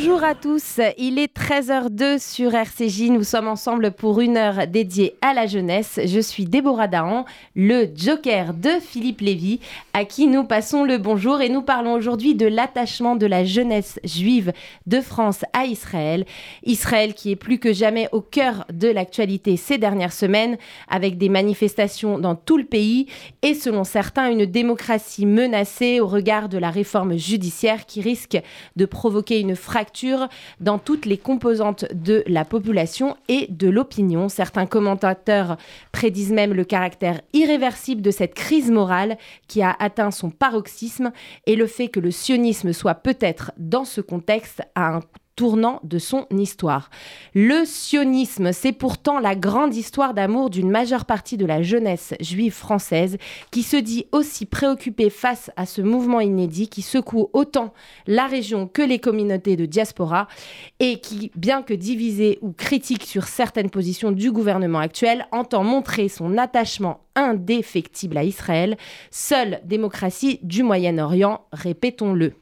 Bonjour à tous, il est 13h02 sur RCJ, nous sommes ensemble pour une heure dédiée à la jeunesse. Je suis Déborah Dahan, le joker de Philippe Lévy, à qui nous passons le bonjour et nous parlons aujourd'hui de l'attachement de la jeunesse juive de France à Israël. Israël qui est plus que jamais au cœur de l'actualité ces dernières semaines, avec des manifestations dans tout le pays et selon certains une démocratie menacée au regard de la réforme judiciaire qui risque de provoquer une dans toutes les composantes de la population et de l'opinion. Certains commentateurs prédisent même le caractère irréversible de cette crise morale qui a atteint son paroxysme et le fait que le sionisme soit peut-être dans ce contexte à un tournant de son histoire. Le sionisme, c'est pourtant la grande histoire d'amour d'une majeure partie de la jeunesse juive française qui se dit aussi préoccupée face à ce mouvement inédit qui secoue autant la région que les communautés de diaspora et qui, bien que divisé ou critique sur certaines positions du gouvernement actuel, entend montrer son attachement indéfectible à Israël, seule démocratie du Moyen-Orient, répétons-le.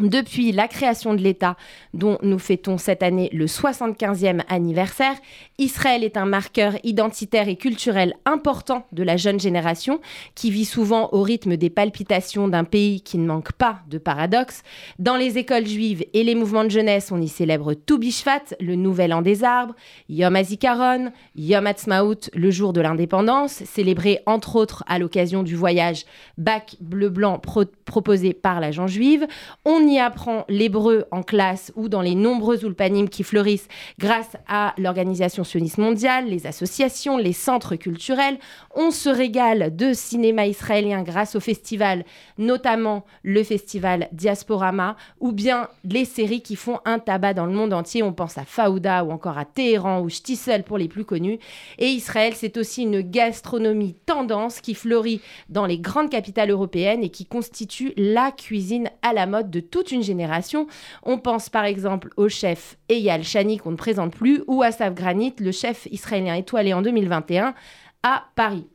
Depuis la création de l'État, dont nous fêtons cette année le 75e anniversaire, Israël est un marqueur identitaire et culturel important de la jeune génération, qui vit souvent au rythme des palpitations d'un pays qui ne manque pas de paradoxes. Dans les écoles juives et les mouvements de jeunesse, on y célèbre Tu Bishvat, le nouvel an des arbres, Yom HaZikaron, Yom Ha'atzmaut, le jour de l'indépendance, célébré entre autres à l'occasion du voyage Bac bleu-blanc proposé par l'agent juive. On y apprend l'hébreu en classe ou dans les nombreux ulpanim qui fleurissent grâce à l'Organisation sioniste mondiale, les associations, les centres culturels. On se régale de cinéma israélien grâce au festival, notamment le festival Diasporama, ou bien les séries qui font un tabac dans le monde entier. On pense à Faouda ou encore à Téhéran ou Shtisel pour les plus connus. Et Israël, c'est aussi une gastronomie tendance qui fleurit dans les grandes capitales européennes et qui constitue la cuisine à la mode de toute une génération. On pense par exemple au chef Eyal Shani qu'on ne présente plus ou à Sav Granit, le chef israélien étoilé en 2021 à Paris.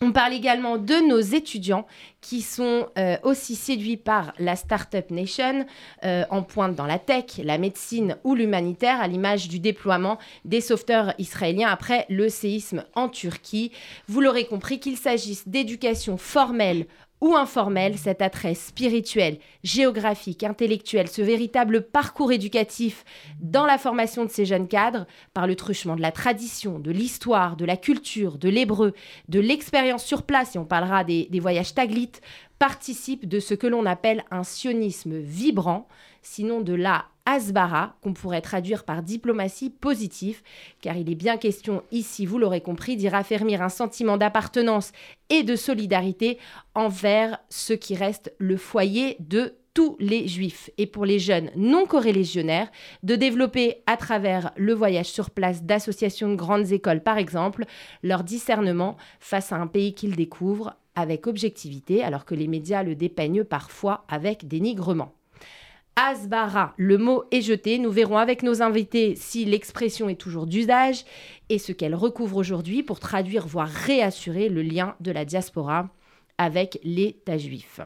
On parle également de nos étudiants qui sont euh, aussi séduits par la Startup Nation euh, en pointe dans la tech, la médecine ou l'humanitaire, à l'image du déploiement des sauveteurs israéliens après le séisme en Turquie. Vous l'aurez compris qu'il s'agisse d'éducation formelle ou informel, cet attrait spirituel, géographique, intellectuel, ce véritable parcours éducatif dans la formation de ces jeunes cadres, par le truchement de la tradition, de l'histoire, de la culture, de l'hébreu, de l'expérience sur place, et on parlera des, des voyages taglites, participe de ce que l'on appelle un sionisme vibrant, sinon de la Asbara, qu'on pourrait traduire par diplomatie positive, car il est bien question ici, vous l'aurez compris, d'y raffermir un sentiment d'appartenance et de solidarité envers ce qui reste le foyer de tous les juifs. Et pour les jeunes non corélégionnaires de développer à travers le voyage sur place d'associations de grandes écoles par exemple leur discernement face à un pays qu'ils découvrent avec objectivité alors que les médias le dépeignent parfois avec dénigrement. Asbara, le mot est jeté. Nous verrons avec nos invités si l'expression est toujours d'usage et ce qu'elle recouvre aujourd'hui pour traduire, voire réassurer le lien de la diaspora avec l'État juif.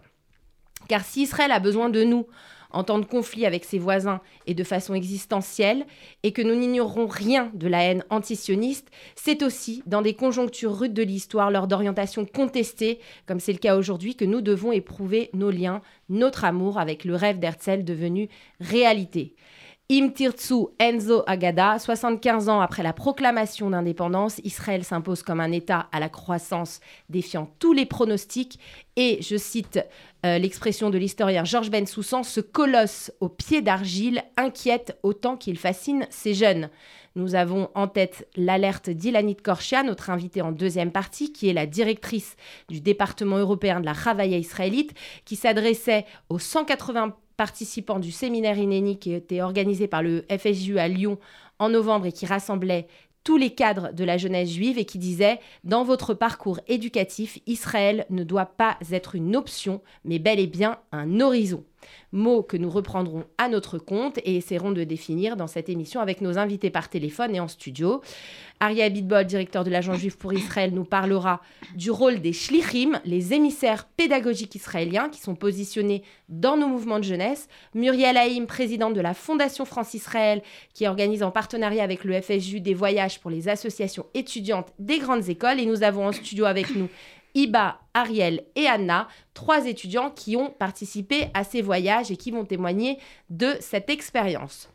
Car si Israël a besoin de nous en temps de conflit avec ses voisins et de façon existentielle, et que nous n'ignorerons rien de la haine antisioniste, c'est aussi dans des conjonctures rudes de l'histoire, lors d'orientations contestées, comme c'est le cas aujourd'hui, que nous devons éprouver nos liens, notre amour avec le rêve d'Herzl devenu réalité. Imtirtsu Enzo Agada, 75 ans après la proclamation d'indépendance, Israël s'impose comme un État à la croissance défiant tous les pronostics et, je cite euh, l'expression de l'historien Georges Bensoussan, ce colosse au pied d'argile inquiète autant qu'il fascine ces jeunes. Nous avons en tête l'alerte d'Ilanit Korchia, notre invitée en deuxième partie, qui est la directrice du département européen de la Ravaya israélite, qui s'adressait aux 180 participants du séminaire INENI qui était organisé par le FSU à Lyon en novembre et qui rassemblait tous les cadres de la jeunesse juive et qui disait Dans votre parcours éducatif, Israël ne doit pas être une option, mais bel et bien un horizon mots que nous reprendrons à notre compte et essaierons de définir dans cette émission avec nos invités par téléphone et en studio. Aria Abitbol, directeur de l'Agence juive pour Israël, nous parlera du rôle des shlichim, les émissaires pédagogiques israéliens qui sont positionnés dans nos mouvements de jeunesse. Muriel Haïm, présidente de la Fondation France-Israël, qui organise en partenariat avec le FSJU des voyages pour les associations étudiantes des grandes écoles. Et nous avons en studio avec nous Iba, Ariel et Anna, trois étudiants qui ont participé à ces voyages et qui vont témoigner de cette expérience.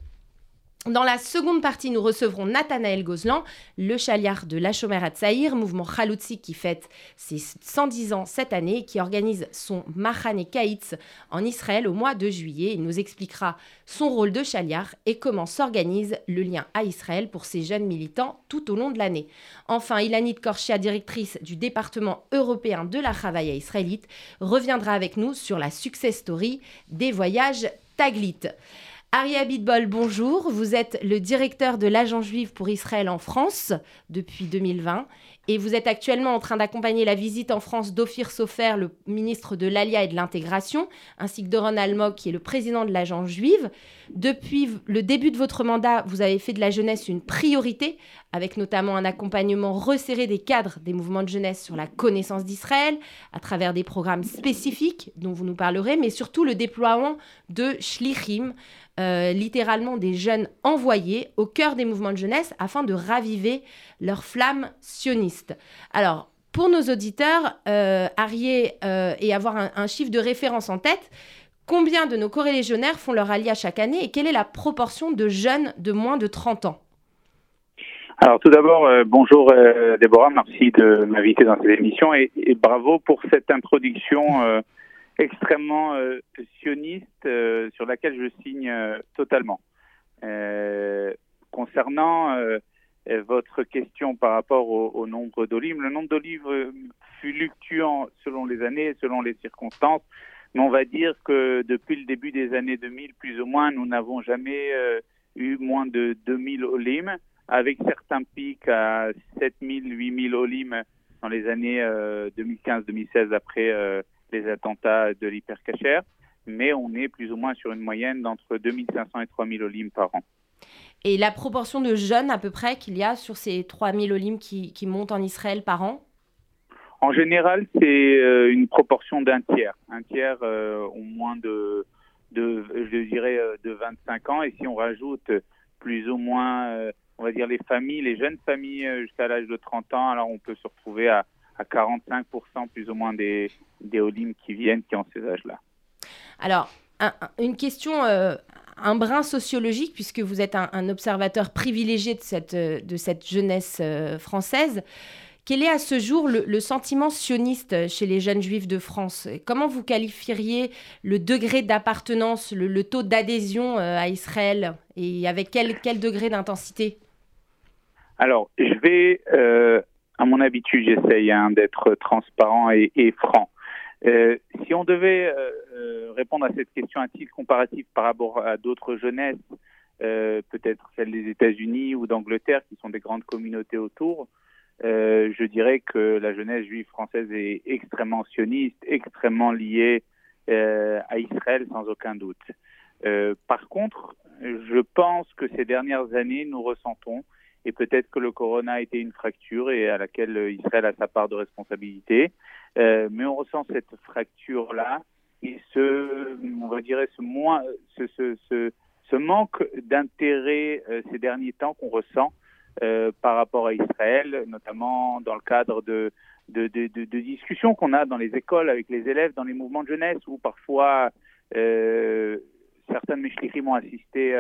Dans la seconde partie, nous recevrons Nathanaël Gozlan, le chaliard de la Shomer Tsaïr, mouvement Khaloutsi qui fête ses 110 ans cette année qui organise son Machane Kaitz en Israël au mois de juillet. Il nous expliquera son rôle de chaliard et comment s'organise le lien à Israël pour ces jeunes militants tout au long de l'année. Enfin, Ilanit Korchia, directrice du département européen de la Chavaïa israélite, reviendra avec nous sur la success story des voyages Taglit. Aria Bitbol, bonjour. Vous êtes le directeur de l'Agence juive pour Israël en France depuis 2020 et vous êtes actuellement en train d'accompagner la visite en France d'Ophir Sofer, le ministre de l'Alia et de l'Intégration, ainsi que de Ron Almog, qui est le président de l'Agence juive. Depuis le début de votre mandat, vous avez fait de la jeunesse une priorité, avec notamment un accompagnement resserré des cadres des mouvements de jeunesse sur la connaissance d'Israël, à travers des programmes spécifiques dont vous nous parlerez, mais surtout le déploiement de Shlichim, euh, littéralement des jeunes envoyés au cœur des mouvements de jeunesse afin de raviver leur flamme sioniste. Alors, pour nos auditeurs, euh, euh et avoir un, chiffre de référence en tête, combien de nos corélégionnaires font leur alia chaque année et quelle est la proportion de jeunes de moins de 30 ans? Alors tout d'abord, euh, bonjour Déborah, merci de m'inviter dans cette émission et, bravo pour cette introduction extrêmement euh, sioniste euh, sur laquelle je signe euh, totalement. concernant votre question par rapport au, nombre d'olives, le nombre d'olives fluctuant selon les années, selon les circonstances, mais on va dire que depuis le début des années 2000, plus ou moins, nous n'avons jamais eu moins de 2000 olimes, avec certains pics à 7000, 8000 olimes dans les années 2015-2016 après les attentats de l'hypercachère, mais on est plus ou moins sur une moyenne d'entre 2500 et 3000 olimes par an. Et la proportion de jeunes à peu près qu'il y a sur ces 3000 olimes qui, qui montent en Israël par an? En général, c'est euh, une proportion d'un tiers. Un tiers euh, ont moins de, de, je dirais, euh, de 25 ans. Et si on rajoute plus ou moins, on va dire, les familles, les jeunes familles jusqu'à l'âge de 30 ans, alors on peut se retrouver à à 45% plus ou moins des, des Olim qui viennent qui ont ces âges-là. Alors, une question, euh, un brin sociologique, puisque vous êtes un, observateur privilégié de cette, euh, de cette jeunesse euh, française. Quel est à ce jour le, sentiment sioniste chez les jeunes juifs de France? Comment vous qualifieriez le degré d'appartenance, le, taux d'adhésion à Israël? Et avec quel, quel degré d'intensité? Alors, je vais à mon habitude, j'essaye hein, d'être transparent et, franc. Euh, si on devait euh, euh, répondre à cette question à titre comparatif par rapport à d'autres jeunesses, peut-être celles des États-Unis ou d'Angleterre, qui sont des grandes communautés autour, je dirais que la jeunesse juive française est extrêmement sioniste, extrêmement liée à Israël sans aucun doute. par contre, je pense que ces dernières années, nous ressentons et peut-être que le corona a été une fracture et à laquelle Israël a sa part de responsabilité. Euh, mais on ressent cette fracture-là et ce, on va dire, ce, moins, ce, ce, ce, ce manque d'intérêt euh, ces derniers temps qu'on ressent euh, par rapport à Israël, notamment dans le cadre de, de, de, de, discussions qu'on a dans les écoles avec les élèves, dans les mouvements de jeunesse, où parfois euh, certains de mes ont assisté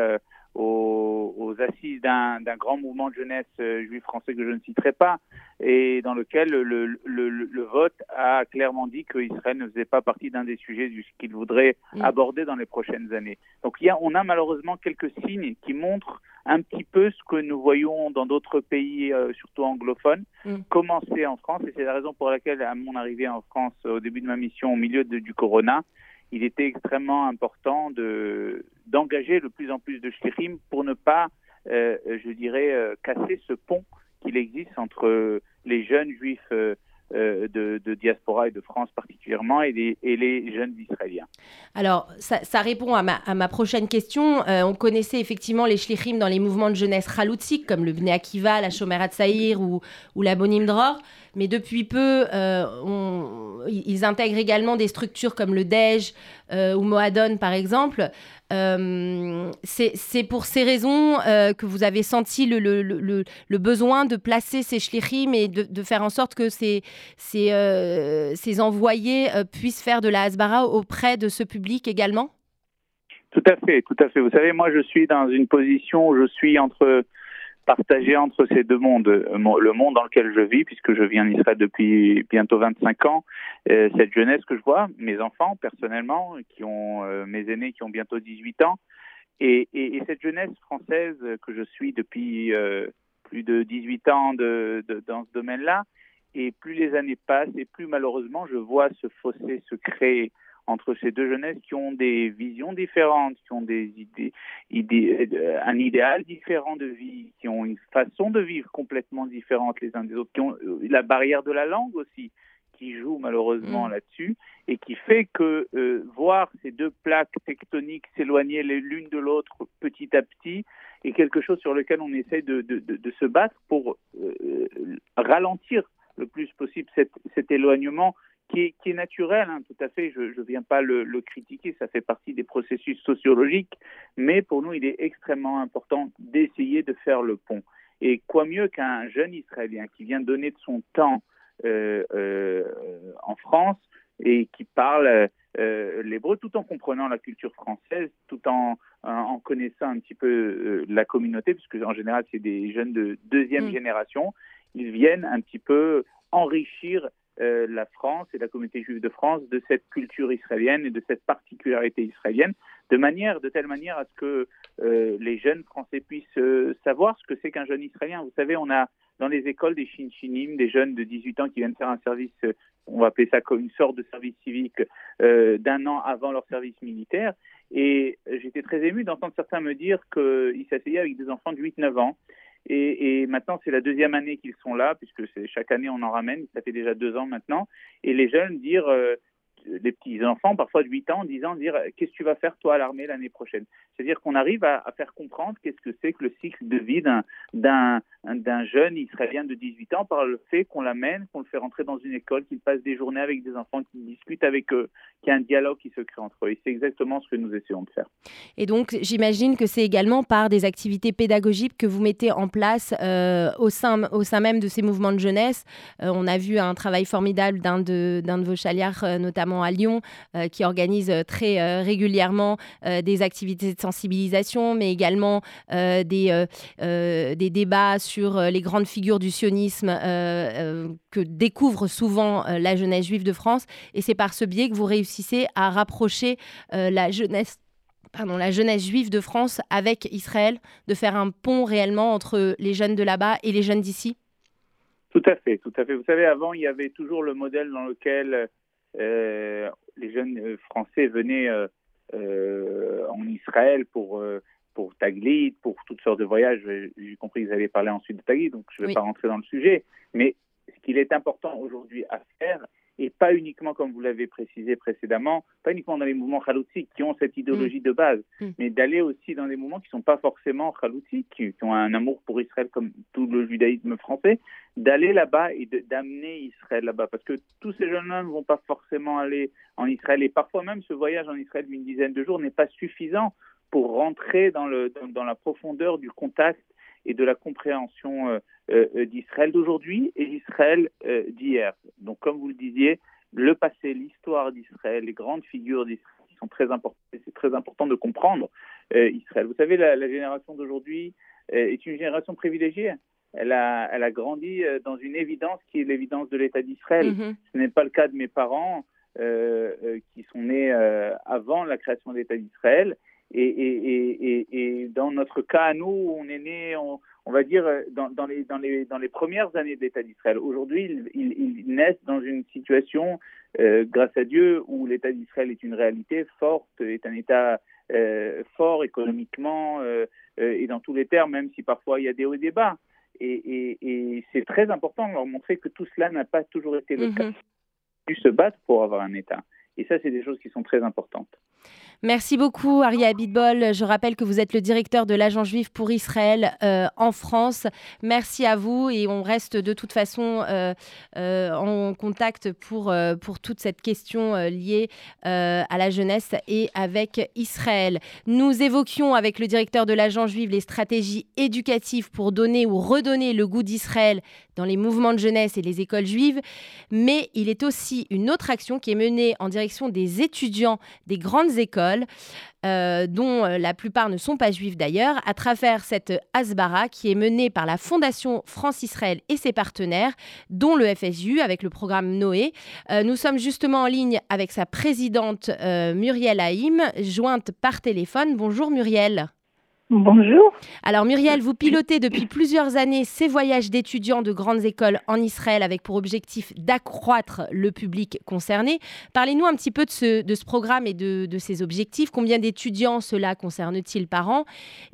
euh, aux, assises d'un grand mouvement de jeunesse euh, juif français que je ne citerai pas, et dans lequel le, le, le, vote a clairement dit qu'Israël ne faisait pas partie d'un des sujets qu'il voudrait mm. aborder dans les prochaines années. Donc il y a, on a malheureusement quelques signes qui montrent un petit peu ce que nous voyons dans d'autres pays, euh, surtout anglophones, mm. commencer en France, et c'est la raison pour laquelle, à mon arrivée en France au début de ma mission, au milieu du corona, il était extrêmement important de d'engager de plus en plus de shlichim pour ne pas, euh, je dirais, euh, casser ce pont il existe entre les jeunes juifs euh, de, diaspora et de France particulièrement et les, jeunes Israéliens. Alors, ça, répond à ma, prochaine question. On connaissait effectivement les shlichim dans les mouvements de jeunesse chaloutique, comme le Bnei Akiva, la Shomerat Saïr ou, ou la Bonim Dror. Mais depuis peu, euh, ils intègrent également des structures comme le DEJ ou Moadon, par exemple. Euh, c'est pour ces raisons euh, que vous avez senti le, besoin de placer ces shlichim et de, faire en sorte que ces, euh, ces envoyés puissent faire de la hasbara auprès de ce public également? Tout à fait, tout à fait. Vous savez, moi, je suis dans une position où je suis entre partagé entre ces deux mondes, le monde dans lequel je vis, puisque je vis en Israël depuis bientôt 25 ans, euh, cette jeunesse que je vois, mes enfants personnellement, qui ont euh, mes aînés qui ont bientôt 18 ans, et, et, et cette jeunesse française que je suis depuis euh, plus de 18 ans dans ce domaine-là, et plus les années passent, et plus malheureusement je vois ce fossé se créer entre ces deux jeunesses qui ont des visions différentes, qui ont des idées, idées, euh, un idéal différent de vie, qui ont une façon de vivre complètement différente les uns des autres, qui ont euh, la barrière de la langue aussi qui joue malheureusement mm. là-dessus et qui fait que euh, voir ces deux plaques tectoniques s'éloigner l'une de l'autre petit à petit est quelque chose sur lequel on essaie de, de, de, se battre pour ralentir le plus possible cet, cet éloignement qui est, naturel, hein, tout à fait, je ne viens pas le, critiquer, ça fait partie des processus sociologiques, mais pour nous, il est extrêmement important d'essayer de faire le pont. Et quoi mieux qu'un jeune Israélien qui vient donner de son temps euh, euh, en France et qui parle euh, l'hébreu tout en comprenant la culture française, tout en, en connaissant un petit peu la communauté, puisque en général c'est des jeunes de deuxième mm. génération, ils viennent un petit peu enrichir euh, la France et la communauté juive de France de cette culture israélienne et de cette particularité israélienne, de manière, de telle manière à ce que euh, les jeunes Français puissent euh, savoir ce que c'est qu'un jeune Israélien. Vous savez, on a dans les écoles des Shinchinim, des jeunes de 18 ans qui viennent faire un service, on va appeler ça comme une sorte de service civique d'un an avant leur service militaire. Et j'étais très ému d'entendre certains me dire qu'ils s'asseyaient avec des enfants de 8-9 ans et, maintenant, c'est la deuxième année qu'ils sont là, puisque chaque année on en ramène. Ça fait déjà deux ans maintenant. Et les jeunes dire, euh, les petits enfants, parfois de 8 ans, 10 ans, dire qu'est-ce que tu vas faire toi à l'armée l'année prochaine? C'est-à-dire qu'on arrive à, faire comprendre qu'est-ce que c'est que le cycle de vie d'un jeune israélien de 18 ans par le fait qu'on l'amène, qu'on le fait rentrer dans une école, qu'il passe des journées avec des enfants, qu'il discute avec eux, qu'il y a un dialogue qui se crée entre eux. Et c'est exactement ce que nous essayons de faire. Et donc, j'imagine que c'est également par des activités pédagogiques que vous mettez en place euh, au, sein, au sein même de ces mouvements de jeunesse. Euh, on a vu un travail formidable d'un de, de vos chaliards, euh, notamment à Lyon, qui organise très régulièrement des activités de sensibilisation, mais également des, des débats sur les grandes figures du sionisme que découvre souvent la jeunesse juive de France. Et c'est par ce biais que vous réussissez à rapprocher la jeunesse pardon, la jeunesse juive de France avec Israël, de faire un pont réellement entre les jeunes de là-bas et les jeunes d'ici? Tout à fait, tout à fait. Vous savez, avant, il y avait toujours le modèle dans lequel euh, les jeunes euh, Français venaient euh, en Israël pour pour Taglit, pour toutes sortes de voyages. J'ai compris vous avez parlé ensuite de Taglit, donc je ne vais pas rentrer dans le sujet. Mais ce qu'il est important aujourd'hui à faire, et pas uniquement, comme vous l'avez précisé précédemment, pas uniquement dans les mouvements khaloutiques qui ont cette idéologie mm. de base, mm. mais d'aller aussi dans des mouvements qui ne sont pas forcément khaloutiques, qui, ont un amour pour Israël comme tout le judaïsme français, d'aller là-bas et d'amener Israël là-bas. Parce que tous ces jeunes-là ne vont pas forcément aller en Israël. Et parfois même, ce voyage en Israël d'une dizaine de jours n'est pas suffisant pour rentrer dans, le, dans la profondeur du contact et de la compréhension euh, euh, d'Israël d'aujourd'hui et d'Israël euh, d'hier. Donc, comme vous le disiez, le passé, l'histoire d'Israël, les grandes figures d'Israël sont très importantes. C'est très important de comprendre Israël. Vous savez, la, génération d'aujourd'hui est une génération privilégiée. Elle a, elle a grandi dans une évidence qui est l'évidence de l'État d'Israël. Mm-hmm. Ce n'est pas le cas de mes parents qui sont nés avant la création de l'État d'Israël et, et, et, dans notre cas, à nous, on est né, on, va dire, dans, dans, les, dans, les, dans les premières années de l'État d'Israël. Aujourd'hui, ils, naissent dans une situation, euh, grâce à Dieu, où l'État d'Israël est une réalité forte, est un État euh, fort économiquement euh, et dans tous les termes, même si parfois il y a des hauts et des bas. Et, c'est très important de leur montrer que tout cela n'a pas toujours été le cas. Ils se battent pour avoir un État. Et ça, c'est des choses qui sont très importantes. Merci beaucoup, Aria Abitbol. Je rappelle que vous êtes le directeur de l'Agence juive pour Israël euh, en France. Merci à vous et on reste de toute façon euh, euh, en contact pour, pour toute cette question liée à la jeunesse et avec Israël. Nous évoquions avec le directeur de l'Agence juive les stratégies éducatives pour donner ou redonner le goût d'Israël dans les mouvements de jeunesse et les écoles juives, mais il est aussi une autre action qui est menée en direction des étudiants des grandes écoles, euh, dont euh, la plupart ne sont pas juifs d'ailleurs, à travers cette Asbara qui est menée par la Fondation France-Israël et ses partenaires, dont le FSU avec le programme Noé. Euh, nous sommes justement en ligne avec sa présidente Muriel Haïm, jointe par téléphone. Bonjour Muriel. Bonjour. Alors Muriel, vous pilotez depuis plusieurs années ces voyages d'étudiants de grandes écoles en Israël avec pour objectif d'accroître le public concerné. Parlez-nous un petit peu de ce, de ce programme et de, de ces objectifs. Combien d'étudiants cela concerne-t-il par an?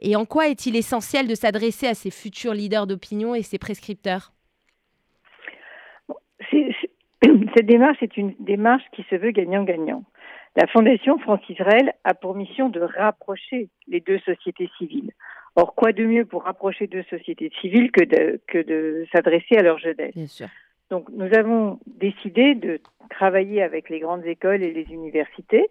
Et en quoi est-il essentiel de s'adresser à ces futurs leaders d'opinion et ces prescripteurs? Cette démarche est une démarche qui se veut gagnant-gagnant. La Fondation France-Israël a pour mission de rapprocher les deux sociétés civiles. Or, quoi de mieux pour rapprocher deux sociétés civiles que de, que de s'adresser à leur jeunesse Bien sûr. Donc, nous avons décidé de travailler avec les grandes écoles et les universités,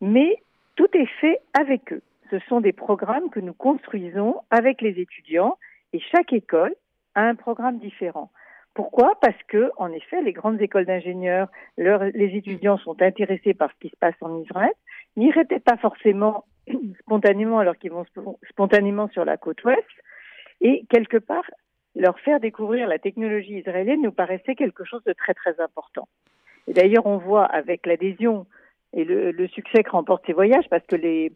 mais tout est fait avec eux. Ce sont des programmes que nous construisons avec les étudiants et chaque école a un programme différent. Pourquoi? Parce que, en effet, les grandes écoles d'ingénieurs, les étudiants sont intéressés par ce qui se passe en Israël, n'iraient pas forcément spontanément alors qu'ils vont spontanément sur la côte ouest, et quelque part, leur faire découvrir la technologie israélienne nous paraissait quelque chose de très très important. Et d'ailleurs, on voit avec l'adhésion et le, succès que remportent ces voyages, parce que les,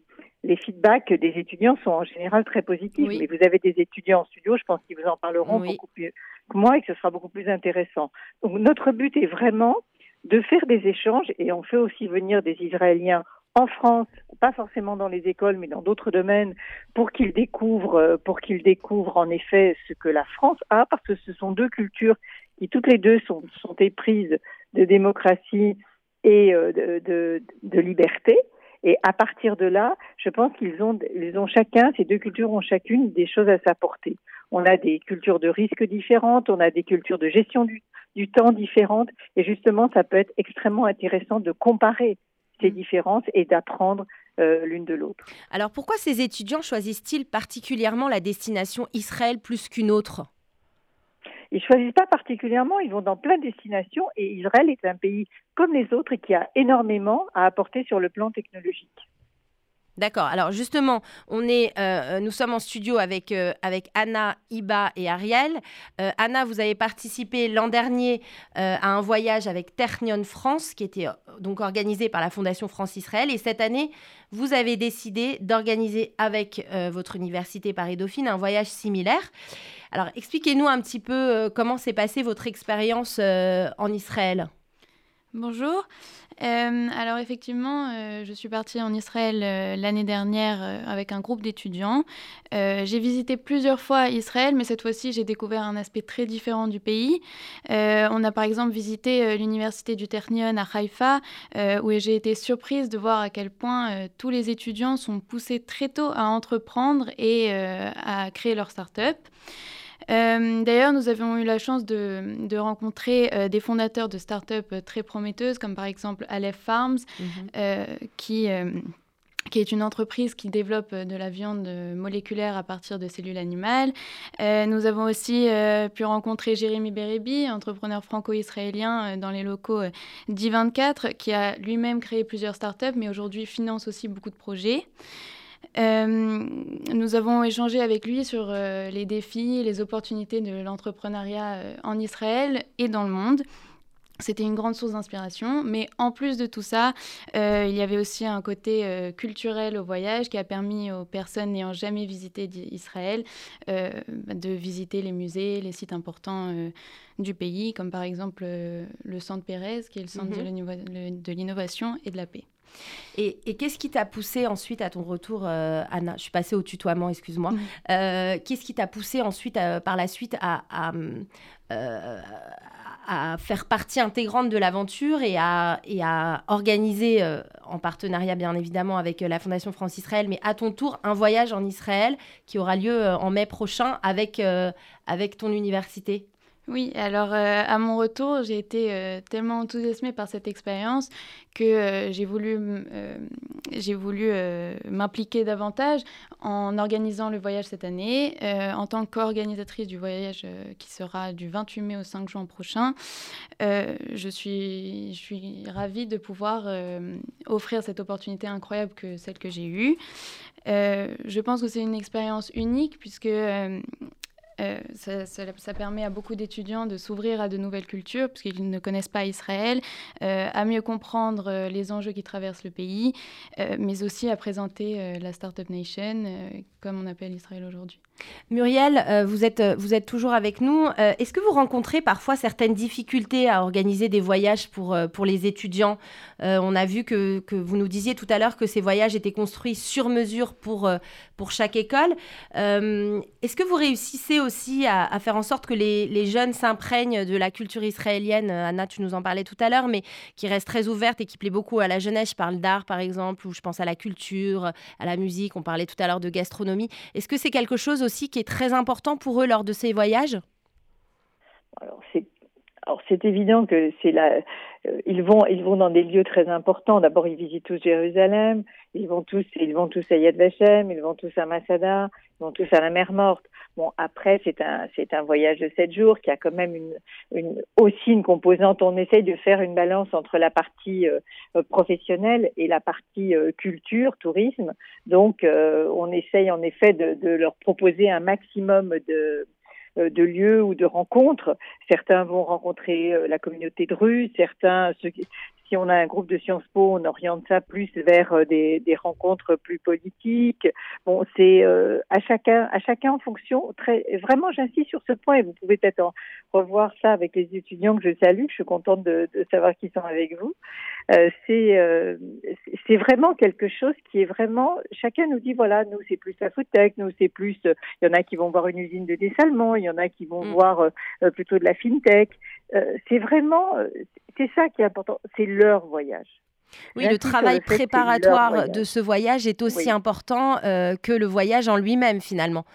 les feedbacks des étudiants sont en général très positifs. Mais vous avez des étudiants en studio, je pense qu'ils vous en parleront beaucoup plus que moi et que ce sera beaucoup plus intéressant. Donc notre but est vraiment de faire des échanges et on fait aussi venir des Israéliens en France, pas forcément dans les écoles, mais dans d'autres domaines, pour qu'ils découvrent, pour qu'ils découvrent en effet ce que la France a, parce que ce sont deux cultures qui toutes les deux sont, sont éprises de démocratie et euh, de, de, de liberté. Et à partir de là, je pense qu'ils ont, ils ont chacun, ces deux cultures ont chacune des choses à s'apporter. On a des cultures de risque différentes, on a des cultures de gestion du, du temps différentes, et justement, ça peut être extrêmement intéressant de comparer ces mm. différences et d'apprendre euh, l'une de l'autre. Alors pourquoi ces étudiants choisissent-ils particulièrement la destination Israël plus qu'une autre? Ils choisissent pas particulièrement, ils vont dans plein de destinations et Israël est un pays comme les autres et qui a énormément à apporter sur le plan technologique. D'accord. Alors justement, on est, euh, nous sommes en studio avec, euh, avec Anna, Iba et Ariel. Euh, Anna, vous avez participé l'an dernier à un voyage avec Ternion France, qui était donc organisé par la Fondation France-Israël. Et cette année, vous avez décidé d'organiser avec votre université Paris-Dauphine un voyage similaire. Alors expliquez-nous un petit peu comment s'est passée votre expérience en Israël. Bonjour. Euh, alors effectivement, euh, je suis partie en Israël euh, l'année dernière avec un groupe d'étudiants. j'ai visité plusieurs fois Israël, mais cette fois-ci, j'ai découvert un aspect très différent du pays. on a par exemple visité l'université du Ternion à Haïfa, où j'ai été surprise de voir à quel point tous les étudiants sont poussés très tôt à entreprendre et à créer leur start-up. Euh, d'ailleurs, nous avons eu la chance de, rencontrer euh, des fondateurs de start-up euh, très prometteuses, comme par exemple Aleph Farms, mhm. qui qui est une entreprise qui développe de la viande moléculaire à partir de cellules animales. nous avons aussi pu rencontrer Jérémy Berebi, entrepreneur franco-israélien dans les locaux d'I24, qui a lui-même créé plusieurs startups, mais aujourd'hui finance aussi beaucoup de projets. Euh, nous avons échangé avec lui sur euh, les défis, les opportunités de l'entrepreneuriat euh, en Israël et dans le monde. C'était une grande source d'inspiration, mais en plus de tout ça, il y avait aussi un côté culturel au voyage qui a permis aux personnes n'ayant jamais visité Israël de visiter les musées, les sites importants du pays, comme par exemple le Centre Pérez, qui est le Centre de l'innovation et de la paix. Et, qu'est-ce qui t'a poussé ensuite à ton retour, Anna? Je suis passée au tutoiement, excuse-moi. Mmh. qu'est-ce qui t'a poussé ensuite, par la suite, à, à faire partie intégrante de l'aventure et à, et à organiser, euh, en partenariat bien évidemment avec euh, la Fondation France-Israël, mais à ton tour, un voyage en Israël qui aura lieu euh, en mai prochain avec, avec ton université? Oui, alors euh, à mon retour, j'ai été euh, tellement enthousiasmée par cette expérience que euh, j'ai voulu, j'ai voulu m'impliquer davantage en organisant le voyage cette année. en tant qu'organisatrice du voyage qui sera du 28 mai au 5 juin prochain, je, suis, je suis ravie de pouvoir offrir cette opportunité incroyable que celle que j'ai eue. je pense que c'est une expérience unique puisque ça, permet à beaucoup d'étudiants de s'ouvrir à de nouvelles cultures, puisqu'ils ne connaissent pas Israël, euh, à mieux comprendre euh, les enjeux qui traversent le pays, mais aussi à présenter la Startup Nation, comme on appelle Israël aujourd'hui. Muriel, euh, vous, êtes, euh, vous êtes toujours avec nous. Euh, est-ce que vous rencontrez parfois certaines difficultés à organiser des voyages pour, pour les étudiants? On a vu que, que, vous nous disiez tout à l'heure que ces voyages étaient construits sur mesure pour, pour chaque école. Est-ce que vous réussissez aussi à, faire en sorte que les, les jeunes s'imprègnent de la culture israélienne? Anna, tu nous en parlais tout à l'heure, mais qui reste très ouverte et qui plaît beaucoup à la jeunesse. Je parle d'art, par exemple, ou je pense à la culture, à la musique. On parlait tout à l'heure de gastronomie. Est-ce que c'est quelque chose aussi qui est très important pour eux lors de ces voyages? Évident que c'est là, euh, ils vont ils vont dans des lieux très importants. D'abord ils visitent tous Jérusalem, ils vont tous ils vont tous à Yad Vashem, ils vont tous à Masada, ils vont tous à la Mer Morte. Bon, après, c'est un, c'est un voyage de sept jours qui a quand même une, une, aussi une composante. On essaye de faire une balance entre la partie euh, professionnelle et la partie euh, culture, tourisme. Donc, euh, on essaye en effet de, de, leur proposer un maximum de, de lieux ou de rencontres. Certains vont rencontrer la communauté de rue, certains, si on a un groupe de Sciences Po, on oriente ça plus vers euh, des, des rencontres plus politiques. Bon, c'est euh, à chacun, à chacun en fonction. Très, vraiment, j'insiste sur ce point et vous pouvez peut-être revoir ça avec les étudiants que je salue. Je suis contente de, de savoir qu'ils sont avec vous. Euh, c'est euh, c'est vraiment quelque chose qui est vraiment. Chacun nous dit voilà, nous c'est plus la foodtech, nous c'est plus. Il y en a qui vont voir une usine de dessalement, il y en a qui vont mm. voir plutôt de la fintech. C'est vraiment, c'est ça qui est important. C'est leur voyage. Oui, le travail préparatoire de ce voyage est aussi important euh, que le voyage en lui-même finalement.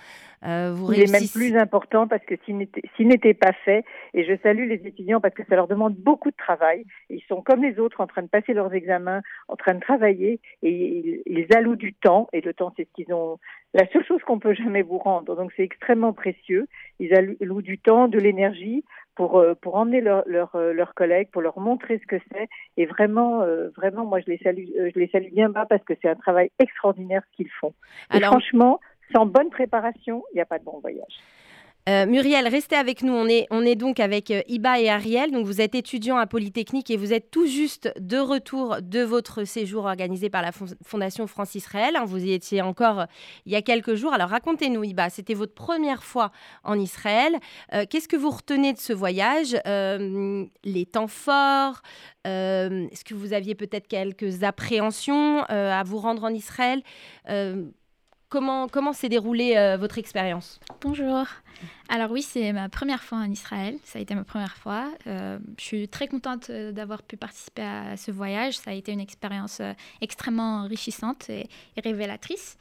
Euh, vous Il est même plus important parce que s'il n'était pas fait, et je salue les étudiants parce que ça leur demande beaucoup de travail, ils sont comme les autres en train de passer leurs examens, en train de travailler, et ils, ils allouent du temps, et le temps c'est ce qu'ils ont, la seule chose qu'on peut jamais vous rendre, donc c'est extrêmement précieux, ils allouent du temps, de l'énergie pour, euh, pour emmener leurs leur, euh, leurs collègues, pour leur montrer ce que c'est, et vraiment, vraiment, moi je les salue, je les salue bien bas parce que c'est un travail extraordinaire ce qu'ils font. Et franchement, sans bonne préparation, il n'y a pas de bon voyage. Euh, Muriel, restez avec nous. On est, on est donc avec euh, Iba et Ariel. Vous êtes étudiant à Polytechnique et vous êtes tout juste de retour de votre séjour organisé par la Fondation France-Israël. Hein, vous y étiez encore euh, il y a quelques jours. Alors racontez-nous, Iba, c'était votre première fois en Israël. Qu'est-ce que vous retenez de ce voyage? Les temps forts? Est-ce que vous aviez peut-être quelques appréhensions à vous rendre en Israël? Comment, comment s'est déroulée euh, votre expérience? Bonjour. Alors oui, c'est ma première fois en Israël. Ça a été ma première fois. Euh, je suis très contente euh, d'avoir pu participer à ce voyage. Ça a été une expérience extrêmement enrichissante et révélatrice.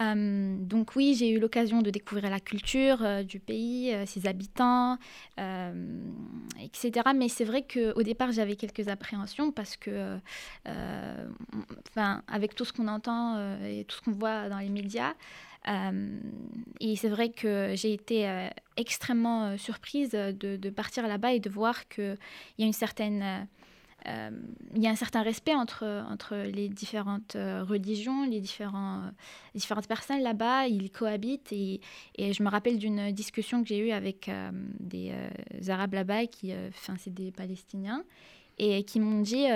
Euh, donc oui, j'ai eu l'occasion de découvrir la culture euh, du pays, euh, ses habitants, etc. Mais c'est vrai qu'au départ, j'avais quelques appréhensions parce que, enfin, avec tout ce qu'on entend et tout ce qu'on voit dans les médias, et c'est vrai que j'ai été extrêmement surprise de, partir là-bas et de voir qu'il y a une certaine euh, il y a un certain respect entre, entre les différentes euh, religions, les, différents, euh, différentes personnes là-bas, ils cohabitent. Et, et je me rappelle d'une discussion que j'ai eue avec des Arabes là-bas, qui, enfin, c'est des Palestiniens, et qui m'ont dit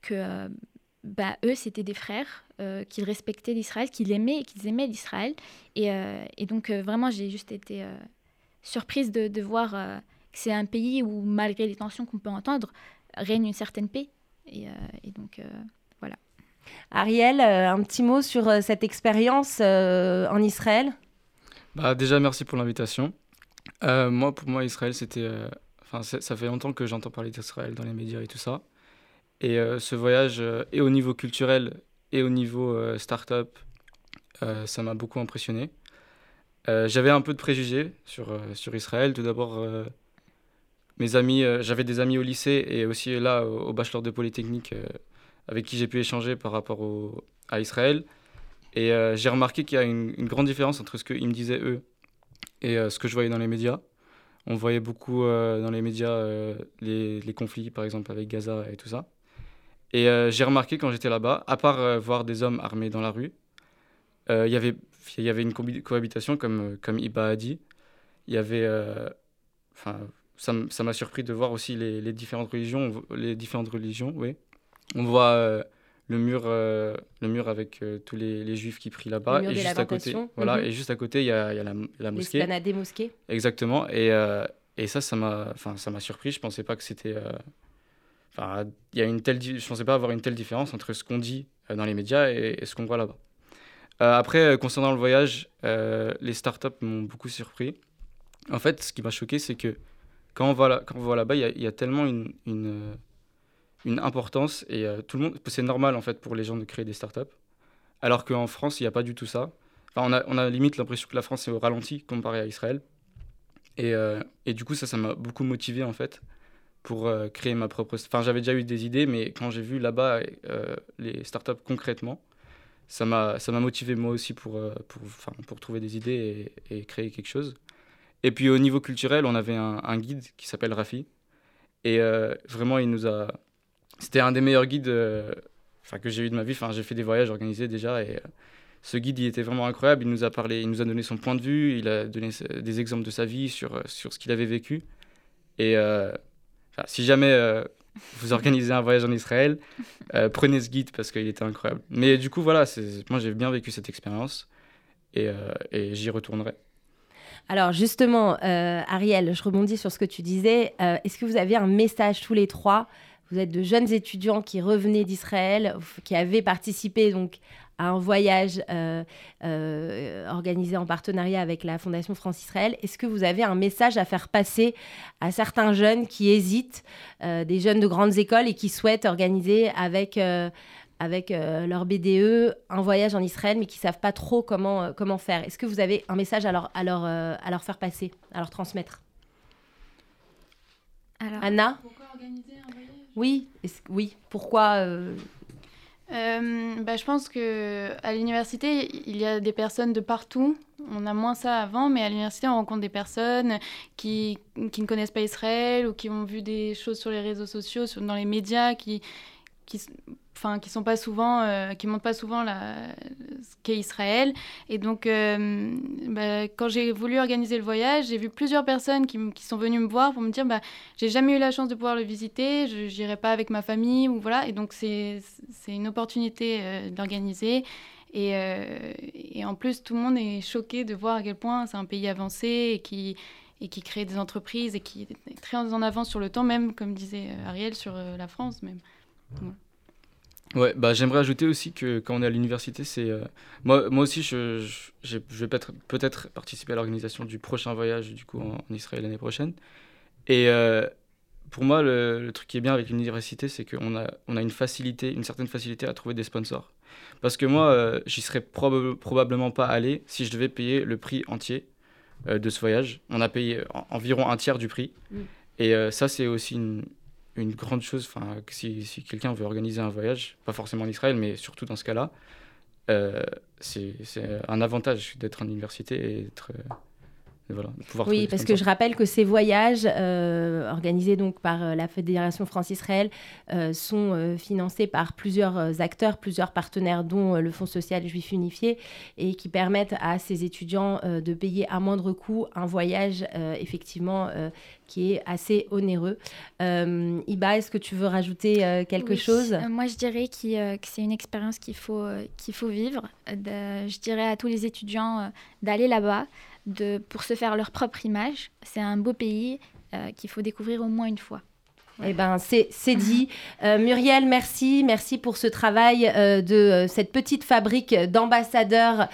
que bah, eux, c'était des frères, qu'ils respectaient l'Israël, qu'ils aimaient, qu'ils aimaient l'Israël. Et, et, donc, vraiment, j'ai juste été surprise de, de voir que c'est un pays où, malgré les tensions qu'on peut entendre, règne une certaine paix. Et, euh, donc, euh, voilà. Ariel, un petit mot sur cette expérience en Israël? Bah, Déjà, merci pour l'invitation. moi, pour moi, Israël, c'était... Enfin, ça fait longtemps que j'entends parler d'Israël dans les médias et tout ça. Et ce voyage, et au niveau culturel et au niveau start-up, ça m'a beaucoup impressionné. Euh, j'avais un peu de préjugés sur, euh, sur Israël. Tout d'abord, euh, mes amis, j'avais des amis au lycée et aussi là au, bachelor de Polytechnique avec qui j'ai pu échanger par rapport au, à Israël. Et j'ai remarqué qu'il y a une, grande différence entre ce qu'ils me disaient eux et ce que je voyais dans les médias. On voyait beaucoup dans les médias les, les, conflits, par exemple, avec Gaza et tout ça. Et j'ai remarqué quand j'étais là-bas, à part voir des hommes armés dans la rue, il y avait il y avait une cohabitation, comme, comme Iba a dit. Il y avait. Euh, enfin, ça m'a surpris de voir aussi les, les, différentes religions. Les différentes religions, oui. On voit euh, le mur, euh, le mur avec tous les, les, juifs qui prient là-bas. Et juste à côté, voilà, mhm. et juste à côté, il y a, y a la, la mosquée. des mosquées. Exactement. Et, et ça, ça m'a, enfin, ça m'a surpris. Je pensais pas que c'était. Enfin, il y a une telle, je pensais pas avoir une telle différence entre ce qu'on dit dans les médias et ce qu'on voit là-bas. Euh, après, euh, concernant le voyage, euh, les startups m'ont beaucoup surpris. En fait, ce qui m'a choqué, c'est que quand on va, là, quand on va là-bas, il y, a tellement une, importance et tout le monde, c'est normal en fait pour les gens de créer des startups. Alors qu'en France, il n'y a pas du tout ça. Enfin, on, a, limite l'impression que la France est au ralenti comparé à Israël. Et, et du coup, ça, ça m'a beaucoup motivé en fait pour créer ma propre. Enfin, j'avais déjà eu des idées, mais quand j'ai vu là-bas les startups concrètement, ça m'a motivé moi aussi pour, euh, pour, pour trouver des idées et, créer quelque chose. Et puis au niveau culturel, on avait un, guide qui s'appelle Rafi. Et euh, vraiment, il nous a. C'était un des meilleurs guides euh, que j'ai eu de ma vie. Enfin, j'ai fait des voyages organisés déjà. Et ce guide, il était vraiment incroyable. Il nous a parlé, il nous a donné son point de vue. Il a donné des exemples de sa vie sur, sur ce qu'il avait vécu. Et si jamais vous organisez un voyage en Israël, euh, prenez ce guide parce qu'il était incroyable. Mais du coup, voilà, moi j'ai bien vécu cette expérience et, euh, et j'y retournerai. Alors justement, euh, Ariel, je rebondis sur ce que tu disais. Est-ce que vous avez un message tous les trois? Vous êtes de jeunes étudiants qui revenaient d'Israël, qui avaient participé donc un voyage euh, euh, organisé en partenariat avec la Fondation France-Israël. Est-ce que vous avez un message à faire passer à certains jeunes qui hésitent, euh, des jeunes de grandes écoles et qui souhaitent organiser avec avec leur BDE un voyage en Israël, mais qui ne savent pas trop comment, comment faire. Est-ce que vous avez un message à leur, à leur, à leur faire passer, à leur transmettre? Anna? Pourquoi organiser un voyage? Oui, oui. Pourquoi euh, bah, je pense que à l'université, il y a des personnes de partout. On a moins ça avant, mais à l'université, on rencontre des personnes qui, qui, ne connaissent pas Israël ou qui ont vu des choses sur les réseaux sociaux, dans les médias, qui, qui, enfin, qui sont pas souvent, euh, montrent pas souvent ce qu'est Israël. Et donc, euh, bah, quand j'ai voulu organiser le voyage, j'ai vu plusieurs personnes qui, sont venues me voir pour me dire, bah, j'ai jamais eu la chance de pouvoir le visiter, je n'irai pas avec ma famille ou voilà. Et donc, c'est une opportunité euh, d'organiser. Et, et, en plus, tout le monde est choqué de voir à quel point c'est un pays avancé et qui et qui crée des entreprises et qui est très en avance sur le temps, même comme disait Ariel sur la France même. Bah, j'aimerais ajouter aussi que quand on est à l'université, c'est. Euh, moi, moi aussi, je, je, vais peut-être peut participer à l'organisation du prochain voyage du coup, en, Israël l'année prochaine. Et euh, pour moi, le, truc qui est bien avec l'université, c'est qu'on a, on a une facilité, une certaine facilité à trouver des sponsors. Parce que moi, euh, j'y serais probablement pas allé si je devais payer le prix entier de ce voyage. On a payé environ un tiers du prix. Mm. Et ça, c'est aussi une, une grande chose, enfin, si, si quelqu'un veut organiser un voyage, pas forcément en Israël, mais surtout dans ce cas-là, euh, c'est un avantage d'être en université et d'être oui, parce que je rappelle que ces voyages euh, organisés donc par euh, la Fédération France-Israël euh, sont financés par plusieurs acteurs, plusieurs partenaires, dont le Fonds social juif unifié, et qui permettent à ces étudiants de payer à moindre coût un voyage effectivement qui est assez onéreux. Iba, est-ce que tu veux rajouter quelque chose? Moi, je dirais que c'est une expérience qu'il faut, qu'il faut vivre. je dirais à tous les étudiants d'aller là-bas de, pour se faire leur propre image. C'est un beau pays euh, qu'il faut découvrir au moins une fois. Eh ben, c'est dit. Euh, Muriel, merci. Merci pour ce travail euh, de euh, cette petite fabrique d'ambassadeurs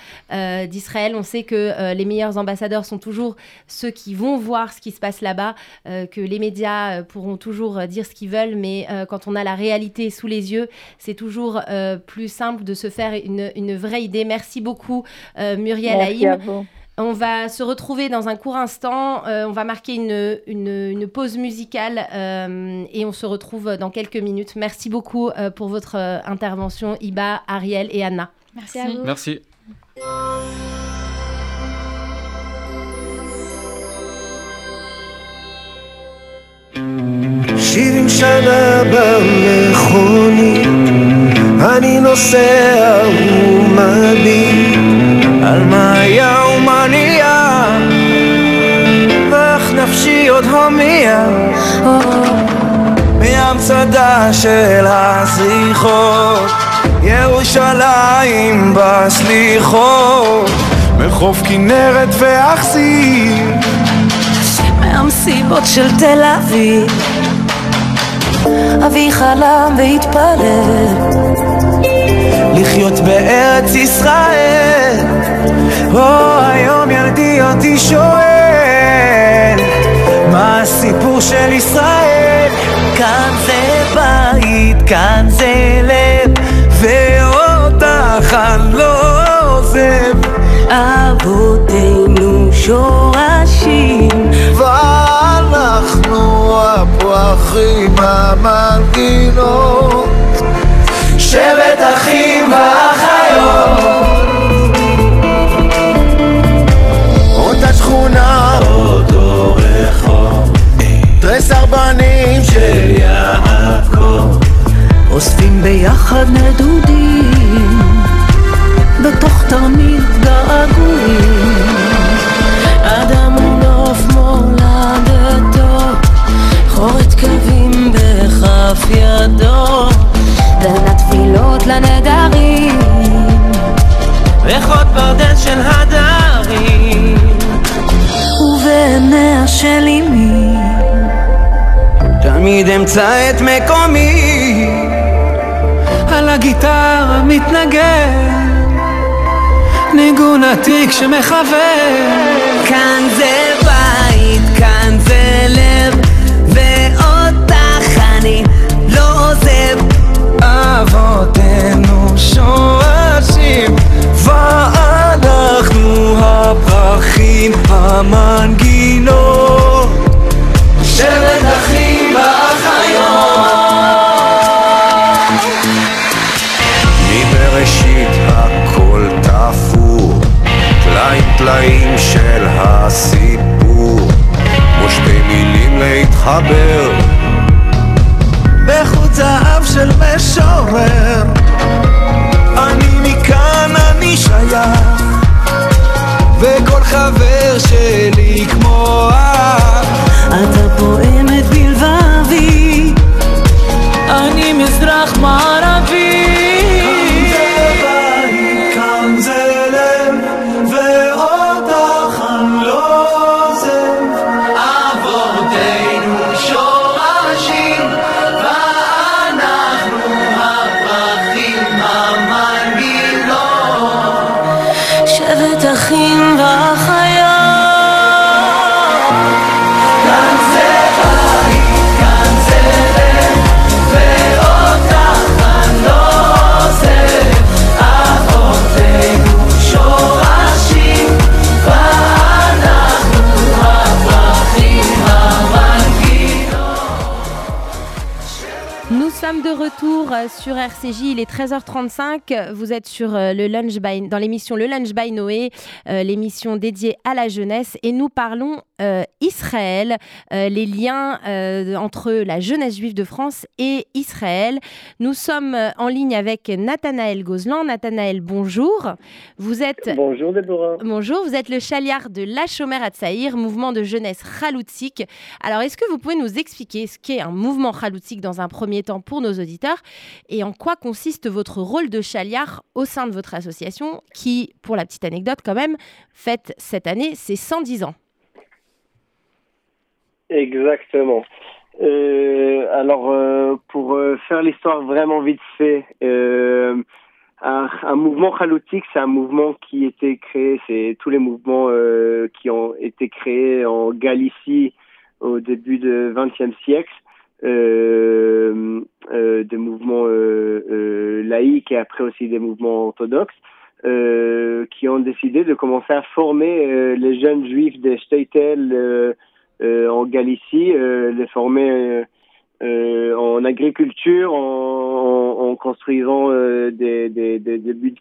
d'Israël. On sait que les meilleurs ambassadeurs sont toujours ceux qui vont voir ce qui se passe là-bas, que les médias pourront toujours dire ce qu'ils veulent, mais quand on a la réalité sous les yeux, c'est toujours plus simple de se faire une, vraie idée. Merci beaucoup, Muriel Haïm. On va se retrouver dans un court instant. Euh, on va marquer une, pause musicale euh, et on se retrouve dans quelques minutes. Merci beaucoup euh, pour votre intervention, Iba, Ariel et Anna. Merci, à vous. Merci. על מה עוד הומיע מהמצדה של הזריחות ירושלים בסליחות. מחוף כנרת ואכסיר מהמסיבות של תל אביב. אבי חלם והתפלל. לחיות בארץ ישראל. או היום ילדי אותי שואל הסיפור של ישראל. כאן זה בית, כאן זה לב ואותך אני לא עוזב. אבותינו שורשים. ואנחנו הפרחים המנגינות. שבט אחים ואחיות ביחד נדודים בתוך תרמיד געגועים. אדם הוא נוף מולדתו חורת קווים בכף ידו. בין התפילות לנדרים ריחות פרדס של הדרים. ובעיניה של אמי תמיד אמצא את מקומי הגיטרה מתנגן ניגון עתיק שמחבר כאן זה בית, כאן זה לב ואותך אני לא עוזב. אבותינו שורשים ואנחנו הפרחים המנגינות שבט טלאים של הסיפור כמו שתי מילים להתחבר. בחוט זהב של משורר. אני מכאן אני שייך וכל חבר שלי כמו אח אתה פועמת RCJ, il est 13h35. Vous êtes sur euh, le lunch by, dans l'émission Le Lunch by Noé, euh, l'émission dédiée à la jeunesse, et nous parlons euh, Israël, euh, les liens entre la jeunesse juive de France et Israël. Nous sommes en ligne avec Nathanaël Gozlan. Nathanaël, bonjour. Vous êtes Bonjour Déborah. Bonjour, vous êtes le chaliard de La Chomère à Tsaïr, mouvement de jeunesse Khaloutzik. Alors, est-ce que vous pouvez nous expliquer ce qu'est un mouvement Khaloutzik dans un premier temps pour nos auditeurs et en quoi consiste votre rôle de chaliard au sein de votre association qui, pour la petite anecdote quand même, fête cette année ses 110 ans Exactement. alors, pour faire l'histoire vraiment vite fait, un, un, mouvement chaloutique, c'est un mouvement qui était créé, c'est tous les mouvements qui ont été créés en Galicie au début du XXe siècle. Euh, euh, des mouvements euh, euh, laïques et après aussi des mouvements orthodoxes euh, qui ont décidé de commencer à former les jeunes juifs des Steitel en Galicie, les former en agriculture, en, construisant des, des, des, des buts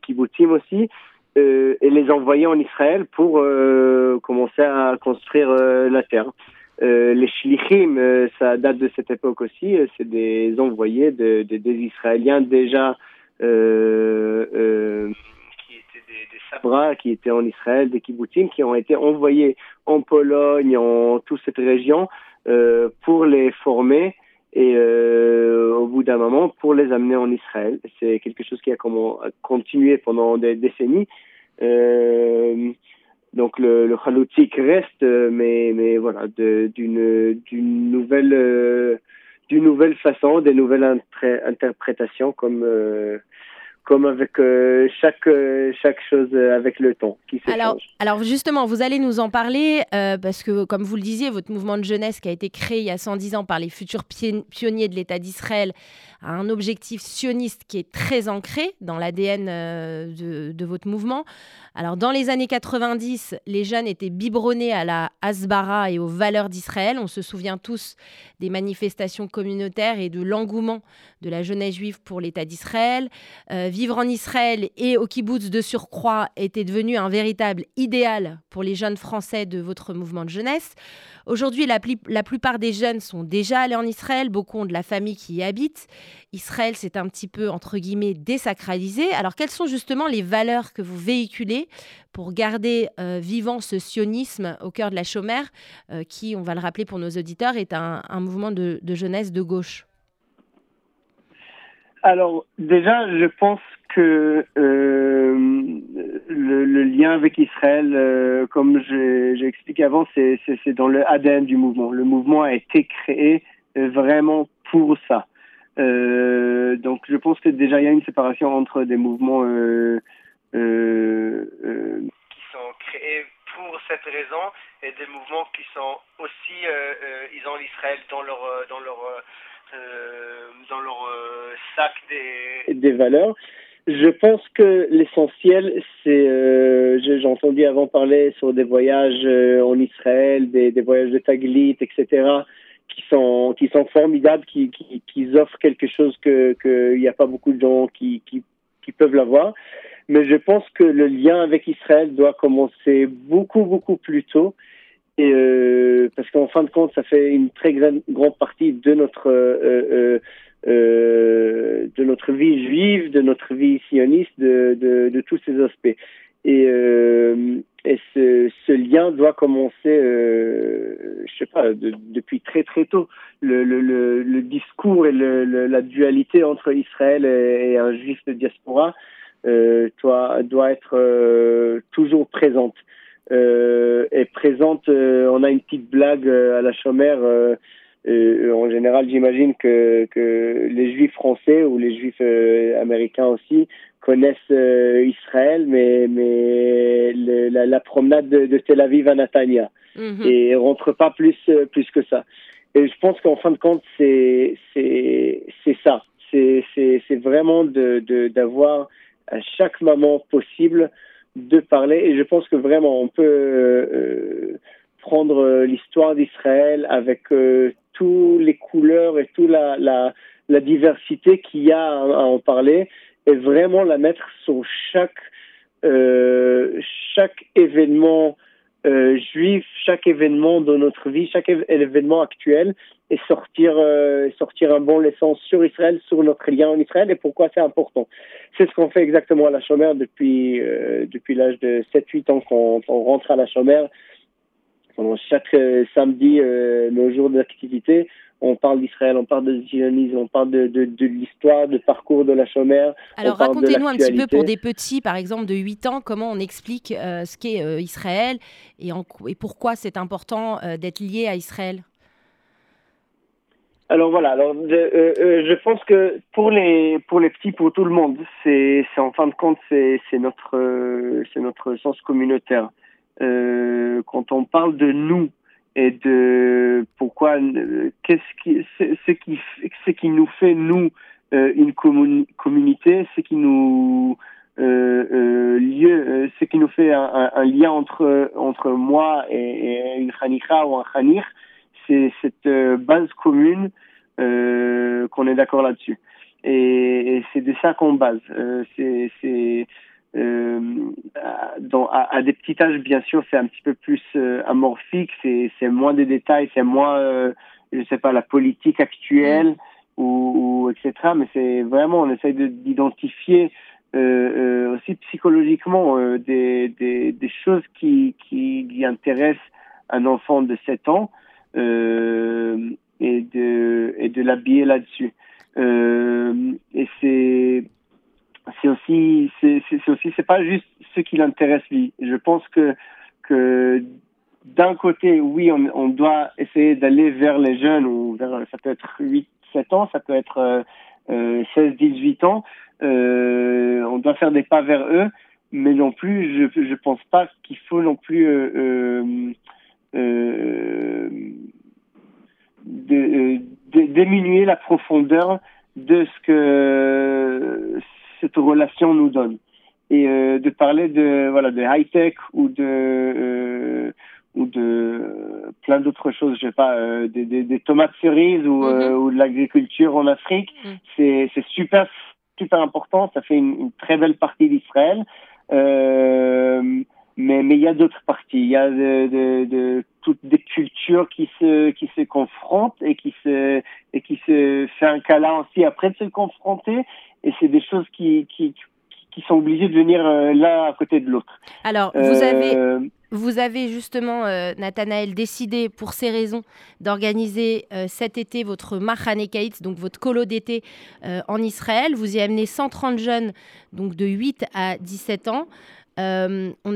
aussi, et les envoyer en Israël pour commencer à construire la terre. Euh, les shlichim, euh, ça date de cette époque aussi. Euh, c'est des envoyés de, de, des Israéliens déjà euh, qui étaient des, des, sabras, qui étaient en Israël, des kibbutzim, qui ont été envoyés en Pologne, en toute cette région, pour les former et au bout d'un moment pour les amener en Israël. C'est quelque chose qui a continué pendant des décennies. Euh, donc le, le reste, euh, mais, mais voilà, d'une nouvelle euh, d'une nouvelle façon, des nouvelles interprétations comme euh, comme avec chaque chaque chose avec le temps qui alors, Alors justement, vous allez nous en parler parce que comme vous le disiez, votre mouvement de jeunesse qui a été créé il y a 110 ans par les futurs pionniers de l'État d'Israël a un objectif sioniste qui est très ancré dans l'ADN de, de, votre mouvement. Alors, dans les années 90, les jeunes étaient biberonnés à la Hasbara et aux valeurs d'Israël. On se souvient tous des manifestations communautaires et de l'engouement de la jeunesse juive pour l'État d'Israël. Vivre en Israël et au kibbutz de surcroît était devenu un véritable idéal pour les jeunes Français de votre mouvement de jeunesse. Aujourd'hui, la, plupart des jeunes sont déjà allés en Israël, beaucoup ont de la famille qui y habite. Israël, c'est un petit peu, entre guillemets, désacralisé. Alors, quelles sont justement les valeurs que vous véhiculez pour garder euh, vivant ce sionisme au cœur de la chômère, euh, qui, on va le rappeler pour nos auditeurs, est un, mouvement de jeunesse de gauche? Alors déjà, je pense que euh, le, lien avec Israël, euh, comme j'ai expliqué avant, c'est dans le ADN du mouvement. Le mouvement a été créé euh, vraiment pour ça. Donc je pense que déjà il y a une séparation entre des mouvements qui sont créés pour cette raison et des mouvements qui sont aussi ils ont l'Israël dans leur dans leur dans leur sac des, valeurs. Je pense que l'essentiel, c'est, euh, j'ai entendu avant parler sur des voyages euh, en Israël, des, voyages de Taglit, etc., qui sont qui sont formidables, qui, qui, offrent quelque chose qu'il n'y a pas beaucoup de gens qui, qui peuvent l'avoir. Mais je pense que le lien avec Israël doit commencer beaucoup beaucoup plus tôt, euh, parce qu'en fin de compte, ça fait une très grande, partie de notre euh, euh, euh, de notre vie juive, de notre vie sioniste, de, de, de tous ces aspects. Et, euh, et ce, ce, lien doit commencer, euh, je sais pas, de, depuis très très tôt. Le, le, le, le discours et la dualité entre Israël et, et, un juif de diaspora doit, doit être toujours présente. Euh, et présente, on a une petite blague à la chômère euh, en général, j'imagine que, que les juifs français ou les juifs euh, américains aussi connaissent euh, Israël, mais, mais le, la, la, promenade de, de, Tel Aviv à Natania. -hmm. Et rentre pas plus, plus que ça. Et je pense qu'en fin de compte, c'est ça. C'est vraiment d'avoir de, à chaque moment possible de parler. Et je pense que vraiment, on peut euh, prendre l'histoire d'Israël avec euh, toutes les couleurs et toute la, la, la diversité qu'il y a à, en parler et vraiment la mettre sur chaque, euh, chaque événement euh, juif, chaque événement de notre vie, chaque événement actuel et sortir, euh, sortir un bon leçon sur Israël, sur notre lien en Israël et pourquoi c'est important. C'est ce qu'on fait exactement à la chômère depuis, euh, depuis l'âge de 7-8 ans qu'on on rentre à la chômère pendant chaque euh, samedi, euh, nos jours d'activité, on parle d'Israël, on parle de zionisme, on parle de, de, de l'histoire, du parcours de la chômère. Alors racontez-nous un petit peu pour des petits, par exemple de 8 ans, comment on explique euh, ce qu'est euh, Israël et, en, et, pourquoi c'est important euh, d'être lié à Israël? Alors voilà, alors euh, euh, je pense que pour les pour les petits, pour tout le monde, c'est en fin de compte c'est notre euh, c'est notre sens communautaire. Euh, quand on parle de nous et de pourquoi qu'est-ce qui ce qui ce qui nous fait nous une communauté, ce qui nous euh, lieu, ce qui nous fait un, lien entre entre moi et, et une chanikha ou un chanir, c'est cette euh, base commune euh, qu'on est d'accord là-dessus. Et, et c'est de ça qu'on base. Euh, c'est euh, dans, à, à, des petits âges, bien sûr, c'est un petit peu plus euh, amorphique, c'est moins de détails, c'est moins, euh, je sais pas, la politique actuelle ou, ou etc. Mais c'est vraiment, on essaye d'identifier euh, aussi psychologiquement des, des, des, choses qui, qui, qui intéressent un enfant de 7 ans euh, et de, et de l'habiller là-dessus. Euh, et c'est c'est aussi c'est aussi c'est pas juste ce qui l'intéresse lui. Je pense que que d'un côté, oui, on, doit essayer d'aller vers les jeunes ou vers ça peut être 8 7 ans, ça peut être euh, 16 18 ans. Euh, on doit faire des pas vers eux, mais non plus je je pense pas qu'il faut non plus euh, euh, euh de, euh, de, diminuer la profondeur de ce que cette relation nous donne et euh, de parler de voilà de high tech ou de euh, ou de plein d'autres choses je sais pas euh, des, des, des, tomates cerises ou, mm -hmm. ou de l'agriculture en Afrique mm -hmm. c'est c'est super super important ça fait une, une très belle partie d'Israël mais mais il y a d'autres parties il y a de, de, de toutes des cultures qui se qui se confrontent et qui se et qui se fait un câlin aussi après de se confronter et c'est des choses qui qui qui sont obligées de venir euh, l'un à côté de l'autre. Alors vous euh, avez vous avez justement, euh, Nathanaël, décidé pour ces raisons d'organiser euh, cet été votre Machanekaït, donc votre colo d'été euh, en Israël. Vous y amenez 130 jeunes donc de 8 à 17 ans. Euh, on,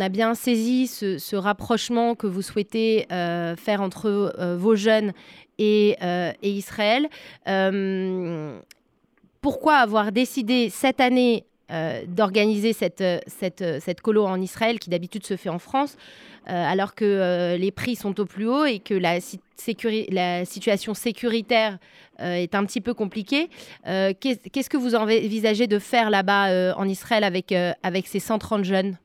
a, bien saisi ce, rapprochement que vous souhaitez euh, faire entre euh, vos jeunes et Israël. pourquoi avoir décidé cette année d'organiser cette, cette, cette colo en Israël qui d'habitude se fait en France alors que les prix sont au plus haut et que la, situation sécuritaire euh, est un petit peu compliqué. Euh, Qu'est-ce que vous envisagez de faire là-bas euh, en Israël avec, euh, avec ces 130 jeunes?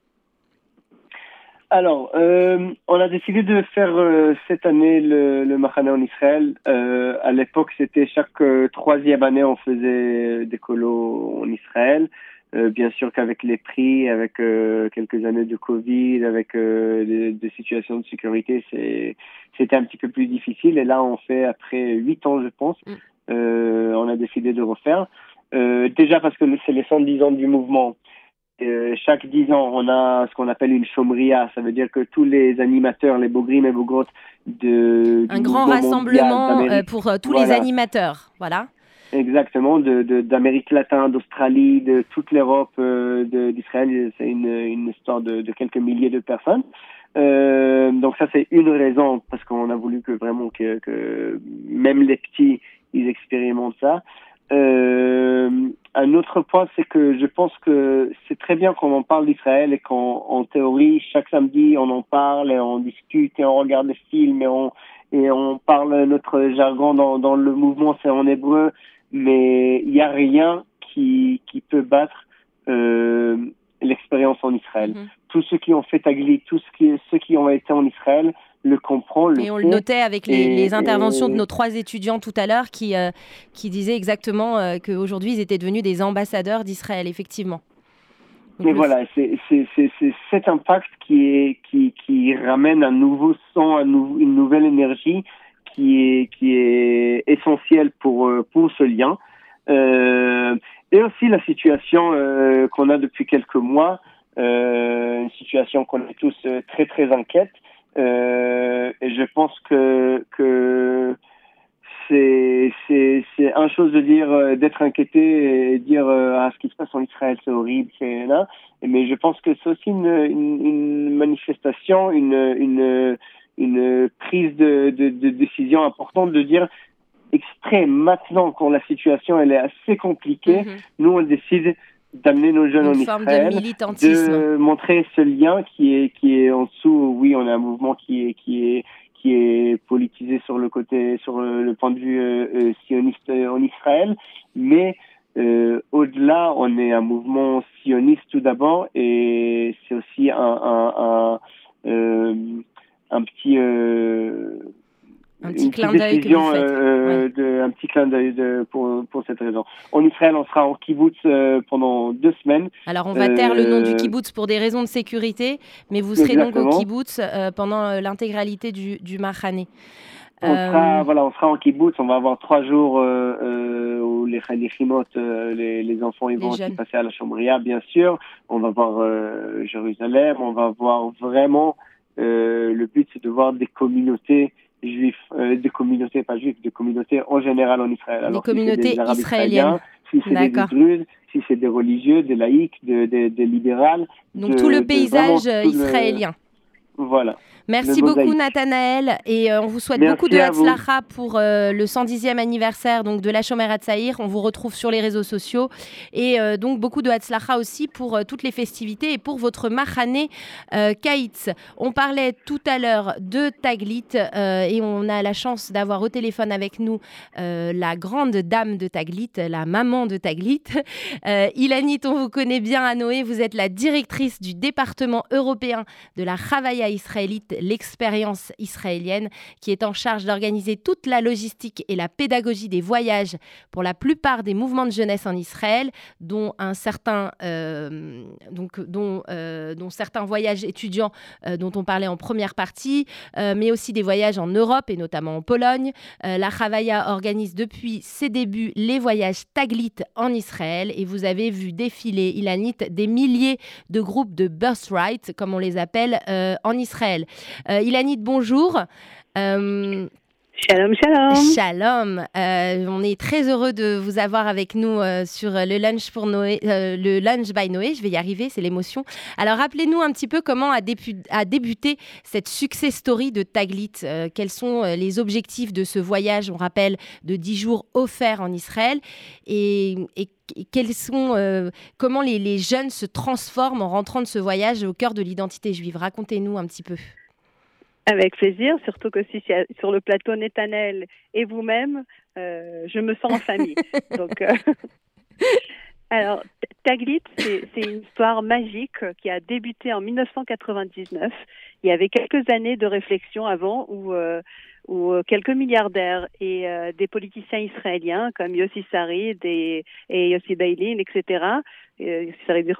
Alors, euh, on a décidé de faire euh, cette année le, le Mahana en Israël. Euh, à l'époque, c'était chaque troisième année, on faisait des colos en Israël. Bien sûr qu'avec les prix, avec quelques années de Covid, avec des, des, situations de sécurité, c'était un petit peu plus difficile. Et là, on fait après huit ans, je pense, mm. on a décidé de refaire. déjà parce que c'est les 110 ans du mouvement. Euh, chaque 10 ans, on a ce qu'on appelle une chomria. Ça veut dire que tous les animateurs, les bogrim et bogrottes de. Un grand rassemblement euh, pour euh, tous voilà. les animateurs. Voilà. Exactement, d'Amérique de, de, latine, d'Australie, de toute l'Europe, euh, d'Israël. C'est une, une histoire de, de, quelques milliers de personnes. Euh, donc ça, c'est une raison, parce qu'on a voulu que vraiment que, que même les petits, ils expérimentent ça. Euh, un autre point, c'est que je pense que c'est très bien qu'on en parle d'Israël et qu'en théorie, chaque samedi, on en parle et on discute et on regarde des films et on, et on parle notre jargon dans, dans le mouvement, c'est en hébreu, mais il n'y a rien qui, qui peut battre euh, l'expérience en Israël. -hmm. Tous ceux qui ont fait Tagli, tous ceux qui ont été en Israël, le comprend. Le et on le notait avec les, et, les interventions et... de nos trois étudiants tout à l'heure qui, euh, qui disaient exactement euh, qu'aujourd'hui ils étaient devenus des ambassadeurs d'Israël, effectivement. Mais voilà, c'est cet impact qui, est, qui, qui ramène un nouveau un nou une nouvelle énergie qui est, qui est essentielle pour, euh, pour ce lien. Euh, et aussi la situation euh, qu'on a depuis quelques mois, une situation qu'on est tous très très inquiète. Et je pense que que c'est c'est c'est un chose de dire d'être inquiété et dire ah ce qui se passe en Israël c'est horrible c'est là mais je pense que c'est aussi une, une, une manifestation une une une prise de, de, de décision importante de dire extrême. Maintenant, quand la situation elle est assez compliquée, mhm. nous on décide d'amener nos jeunes en Israël, de, montrer ce lien qui est qui est en dessous. Oui, on a un mouvement qui est qui est qui est politisé sur le côté sur le, point de vue euh, euh, sioniste en Israël, mais euh, au-delà, on est un mouvement sioniste tout d'abord, et c'est aussi un un, un, euh, un petit un petit clin d'œil euh, un petit clin d'œil pour, pour cette raison. En Israël, on sera en kibbutz euh, pendant deux semaines. Alors, on va taire le nom du euh, kibbutz pour des raisons de sécurité, mais vous serez donc au kibbutz pendant l'intégralité du, du Mahané. On sera, voilà, on sera en kibbutz, on va avoir trois jours où les, les les, les enfants ils vont aussi passer à la Chambria, bien sûr. On va voir Jérusalem, on va voir vraiment, le but c'est de voir des communautés juifs, euh, des communautés, pas juifs, des communautés en général en Israël. Alors, des communautés israéliennes. Si c'est des druzes, si c'est des religieux, des laïcs, des de, libérales. Donc tout le paysage israélien. Voilà. Merci beaucoup Nathanaël et euh, on vous souhaite beaucoup de Hatzlacha pour euh, le 110e anniversaire donc de la Shomer Hatzaïr. On vous retrouve sur les réseaux sociaux et euh, donc beaucoup de Hatzlacha aussi pour toutes les festivités et pour votre Mahané Kaitz. On parlait tout à l'heure de Taglit et on a la chance d'avoir au téléphone avec nous la grande dame de Taglit, la maman de Taglit. Ilanit, on vous connaît bien à Noé, vous êtes la directrice du département européen de la Israélite l'expérience israélienne, qui est en charge d'organiser toute la logistique et la pédagogie des voyages pour la plupart des mouvements de jeunesse en Israël, dont un certain, euh, donc, dont, euh, dont certains voyages étudiants euh, dont on parlait en première partie, mais aussi des voyages en Europe et notamment en Pologne. la Chavaya organise depuis ses débuts les voyages Taglit en Israël et vous avez vu défiler, Ilanit, des milliers de groupes de birthright, comme on les appelle, en Israël. Euh, Ilanit, bonjour. Euh, shalom, shalom. Shalom. Euh, on est très heureux de vous avoir avec nous sur le lunch pour Noé, le lunch by Noé. Je vais y arriver, c'est l'émotion. Alors rappelez-nous un petit peu comment a, débuté cette success story de Taglit. quels sont les objectifs de ce voyage, on rappelle, de 10 jours offerts en Israël? Et, comment les jeunes se transforment en rentrant de ce voyage au cœur de l'identité juive? Racontez-nous un petit peu. Avec plaisir, surtout que si sur le plateau Netanel et vous-même, euh, je me sens en famille. Donc, euh, alors, Taglit, c'est une histoire magique qui a débuté en 1999. Il y avait quelques années de réflexion avant où, euh, où quelques milliardaires et des politiciens israéliens comme Yossi Sarid et, et Yossi Beilin, etc., Yossi Sarid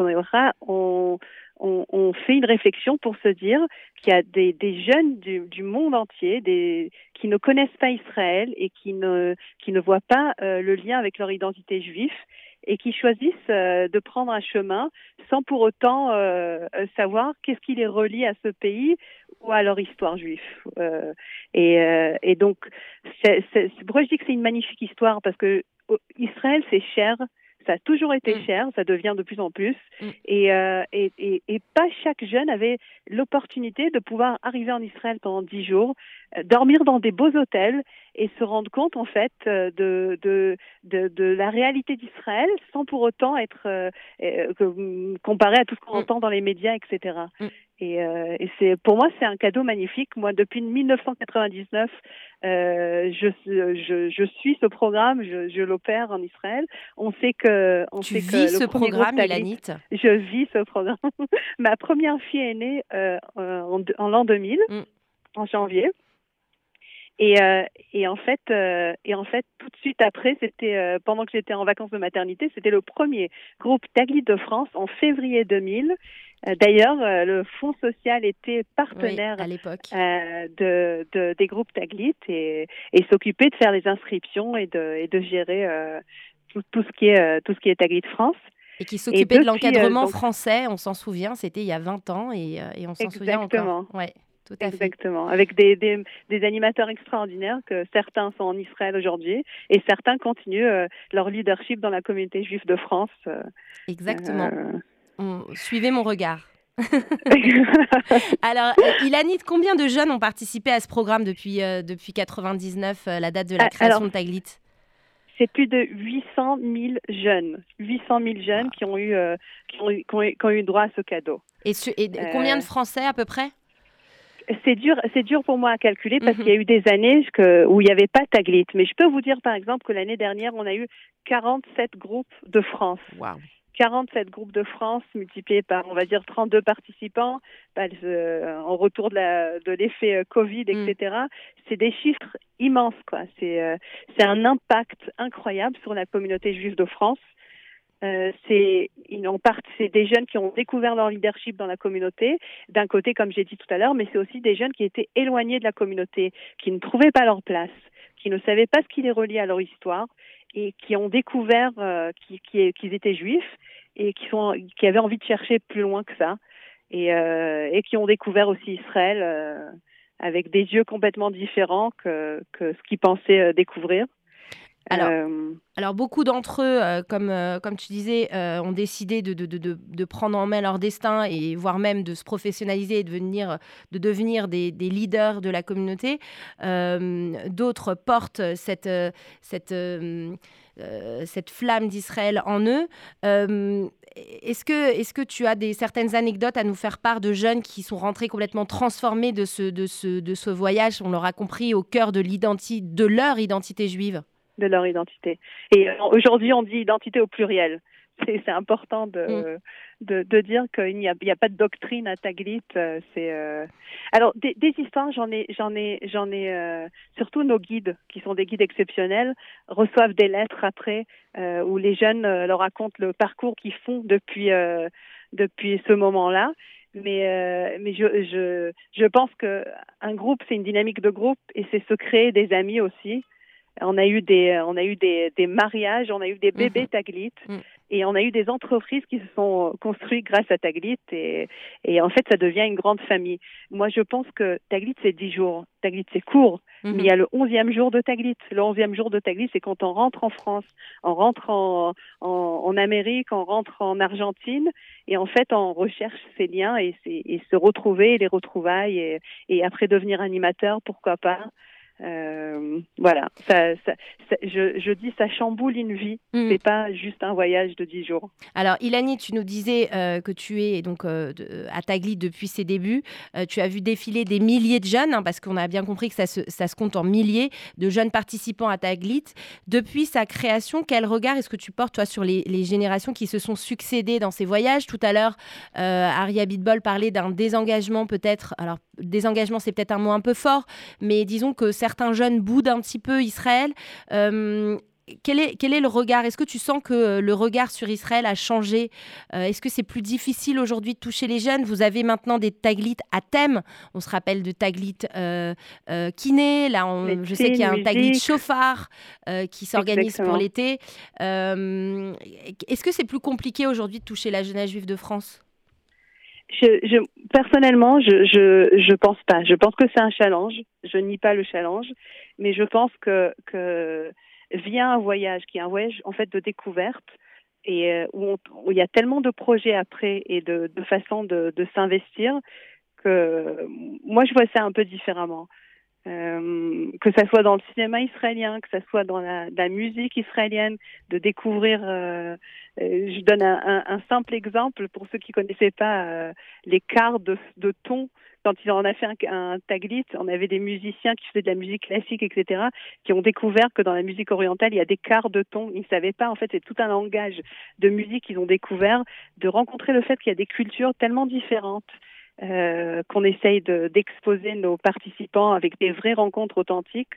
ont on, fait une réflexion pour se dire qu'il y a des, jeunes du, monde entier des, qui ne connaissent pas Israël et qui ne, qui ne voient pas euh, le lien avec leur identité juive et qui choisissent euh, de prendre un chemin sans pour autant euh, savoir qu'est-ce qui les relie à ce pays ou à leur histoire juive. Et, et, donc, c'est, pourquoi je dis que c'est une magnifique histoire Parce que Israël, c'est cher ça a toujours été mm. cher, ça devient de plus en plus. Mm. Euh, et, et, et, pas chaque jeune avait l'opportunité de pouvoir arriver en Israël pendant dix jours, dormir dans des beaux hôtels et se rendre compte en fait euh, de, de, de, de la réalité d'Israël sans pour autant être comparé à tout ce qu'on mm. entend dans les médias, etc. Et, euh, et c'est pour moi c'est un cadeau magnifique. Moi depuis 1999, euh, je, je, je, suis ce programme, je, je l'opère en Israël. On sait que on tu sait vis que ce programme, Elanit. Je vis ce programme. Ma première fille est née euh, en, en l'an 2000, mm. en janvier. Et, euh, et en fait, euh, et en fait, tout de suite après, c'était euh, pendant que j'étais en vacances de maternité, c'était le premier groupe Taglit de France en février 2000. Euh, d'ailleurs, le Fonds social était partenaire à l'époque de, de, des groupes Taglit et, et s'occupait de faire les inscriptions et de, et de gérer tout, tout, ce qui est tout ce qui est Taglit France. Et qui s'occupait de l'encadrement français, on s'en souvient, c'était il y a 20 ans et, et on s'en souvient encore. Ouais. Exactement, avec des, des, des, animateurs extraordinaires que certains sont en Israël aujourd'hui et certains continuent euh, leur leadership dans la communauté juive de France. Euh, Exactement. Euh, suivez mon regard. Alors, Ilanit, combien de jeunes ont participé à ce programme depuis, euh, depuis 99, euh, la date de la Ah, création alors, de Taglit? C'est plus de 800 000 jeunes, 800 000 jeunes qui ont eu, euh, qui ont eu, qui ont eu- qui ont eu droit à ce cadeau. Et, combien de Français à peu près? C'est dur, c'est dur pour moi à calculer parce Mhm. qu'il y a eu des années que- où il n'y avait pas Taglit. Mais je peux vous dire par exemple que l'année dernière, on a eu 47 groupes de France. Waouh 47 groupes de France multipliés par, on va dire, 32 participants, bah, euh, en retour de l'effet euh, Covid, Mm. etc. C'est des chiffres immenses, quoi. C'est euh, c'est un impact incroyable sur la communauté juive de France. Euh, c'est des jeunes qui ont découvert leur leadership dans la communauté, d'un côté, comme j'ai dit tout à l'heure, mais c'est aussi des jeunes qui étaient éloignés de la communauté, qui ne trouvaient pas leur place, qui ne savaient pas ce qui les reliait à leur histoire et qui ont découvert euh, qui- qui- qu'ils étaient juifs et qui, sont, qui avaient envie de chercher plus loin que ça et, euh, qui ont découvert aussi Israël euh, avec des yeux complètement différents que, que ce qu'ils pensaient découvrir. Alors, Euh, Alors beaucoup d'entre eux, euh, comme, euh, comme tu disais, ont décidé de, de, de, de- de prendre en main leur destin et voire même de se professionnaliser et de devenir, de devenir des, des leaders de la communauté. D'autres portent cette, cette, cette flamme d'Israël en eux. Est-ce, que, tu as des, certaines anecdotes à nous faire part de jeunes qui sont rentrés complètement transformés de ce, de ce, de ce voyage, on l'aura compris, au cœur de leur identité juive de leur identité. Et euh, aujourd'hui, on dit identité au pluriel. C'est important de, de, de dire qu'il n'y a, pas de doctrine à Taglit. euh, C'est euh, alors des, des histoires, j'en ai, j'en ai, j'en ai. euh, surtout nos guides, qui sont des guides exceptionnels, reçoivent des lettres après euh, où les jeunes leur racontent le parcours qu'ils font depuis depuis ce moment-là. Mais euh, mais je, je je pense que un groupe, c'est une dynamique de groupe et c'est se créer des amis aussi. On a eu des, on a eu des, des mariages, on a eu des bébés Taglit, Mhm. et on a eu des entreprises qui se sont construites grâce à Taglit, et, et en fait, ça devient une grande famille. Moi, je pense que Taglit, c'est 10 jours. Taglit, c'est court, Mhm. mais il y a le 11e jour de Taglit. Le 11e jour de Taglit, c'est quand on rentre en France, on rentre en, en, en Amérique, on rentre en Argentine, et en fait, on recherche ces liens et, et se retrouver, les retrouvailles, et, et après devenir animateur, pourquoi pas. Euh, voilà, ça, ça, ça- je, je dis ça chamboule une vie. Mhm. C'est pas juste un voyage de 10 jours. Alors, Ilani, tu nous disais euh, que tu es donc euh, à Tagli depuis ses débuts. Tu as vu défiler des milliers de jeunes, hein, parce qu'on a bien compris que ça se, ça se compte en milliers de jeunes participants à Taglit. Depuis sa création, quel regard est-ce que tu portes, toi, sur les, les générations qui se sont succédées dans ces voyages? Tout à l'heure, Aria Bitbol parlait d'un désengagement, peut-être. Alors, désengagement, c'est peut-être un mot un peu fort, mais disons que certains jeunes boudent un petit peu Israël. Euh, quel est, quel est le regard? Est-ce que tu sens que euh, le regard sur Israël a changé? Euh, Est-ce que c'est plus difficile aujourd'hui de toucher les jeunes? Vous avez maintenant des taglits à thème. On se rappelle de taglit euh, euh, kiné. Là, on- je sais qu'il y a un taglit chauffard qui s'organise pour l'été. Est-ce que c'est plus compliqué aujourd'hui de toucher la jeunesse juive de France? Je, je, personnellement, je, je, pense pas. Je pense que c'est un challenge. Je nie pas le challenge, mais je pense que, que via un voyage qui est un voyage en fait de découverte et euh, où, il y a tellement de projets après et de, de façons de, de s'investir que moi je vois ça un peu différemment. Euh, que ça soit dans le cinéma israélien, que ça soit dans la, la musique israélienne, de découvrir. euh, je donne un, simple exemple pour ceux qui connaissaient pas euh, les quarts de, de ton. Quand il en a fait un, un taglit, on avait des musiciens qui faisaient de la musique classique, etc., qui ont découvert que dans la musique orientale, il y a des quarts de ton. Ils ne savaient pas, en fait, c'est tout un langage de musique qu'ils ont découvert, de rencontrer le fait qu'il y a des cultures tellement différentes euh, qu'on essaye de- d'exposer nos participants avec des vraies rencontres authentiques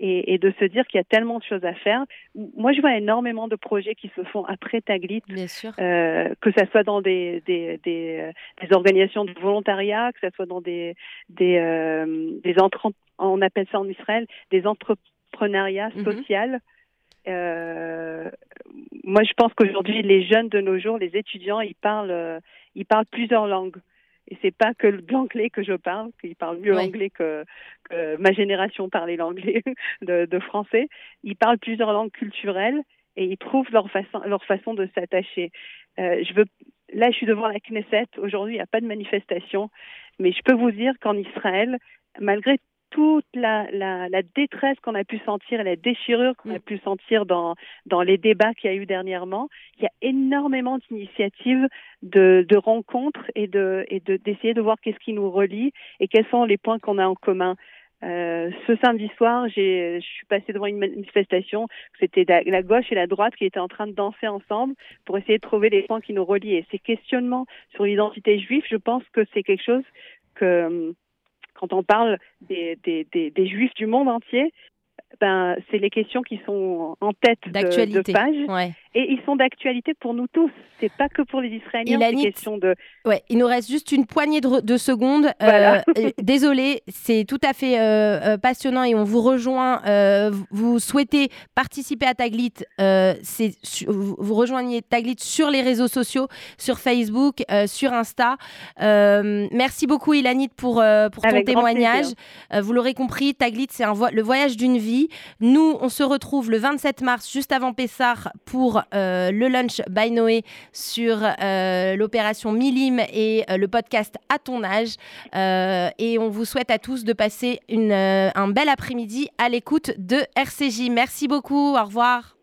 et, et de se dire qu'il y a tellement de choses à faire. Moi, je vois énormément de projets qui se font après Taglit, euh, que ça soit dans des, des, des, euh, des organisations de volontariat, que ça soit dans des, des, euh, on appelle ça en Israël, des entrepreneuriats sociaux. Euh, moi, je pense qu'aujourd'hui, les jeunes de nos jours, les étudiants, ils parlent, ils parlent plusieurs langues. Et c'est pas que l'anglais que je parle, qu'ils parlent mieux l'anglais que, que ma génération parlait l'anglais de, de français. Ils parlent plusieurs langues culturelles et ils trouvent leur façon, leur façon de s'attacher. Euh, je veux là, je suis devant la Knesset. Aujourd'hui, il n'y a pas de manifestation. Mais je peux vous dire qu'en Israël, malgré toute la, la, la détresse qu'on a pu sentir et la déchirure qu'on a mm. pu sentir dans, dans les débats qu'il y a eu dernièrement, il y a énormément d'initiatives de, de rencontres et de et d'essayer de voir qu'est-ce qui nous relie et quels sont les points qu'on a en commun. Euh, ce samedi soir, je suis passée devant une manifestation. C'était la, gauche et la droite qui étaient en train de danser ensemble pour essayer de trouver les points qui nous relient. Et ces questionnements sur l'identité juive, je pense que c'est quelque chose que quand on parle des, des, des, des juifs du monde entier, ben, c'est les questions qui sont en tête de, de page. Et ils sont d'actualité pour nous tous. C'est pas que pour les Israéliens. C'est question de. Ouais, il nous reste juste une poignée de, secondes. Euh, désolé, c'est tout à fait euh, euh, passionnant et on vous rejoint. vous souhaitez participer à Taglit, vous rejoignez Taglit sur les réseaux sociaux, sur Facebook, sur Insta. merci beaucoup, Ilanit, pour, pour ton témoignage. vous l'aurez compris, Taglit, c'est le voyage d'une vie. Nous, on se retrouve le 27 mars, juste avant Pessar, pour euh, le lunch by Noé sur euh, l'opération Milim et euh, le podcast À ton âge. et on vous souhaite à tous de passer un bel après-midi à l'écoute de RCJ. Merci beaucoup. Au revoir.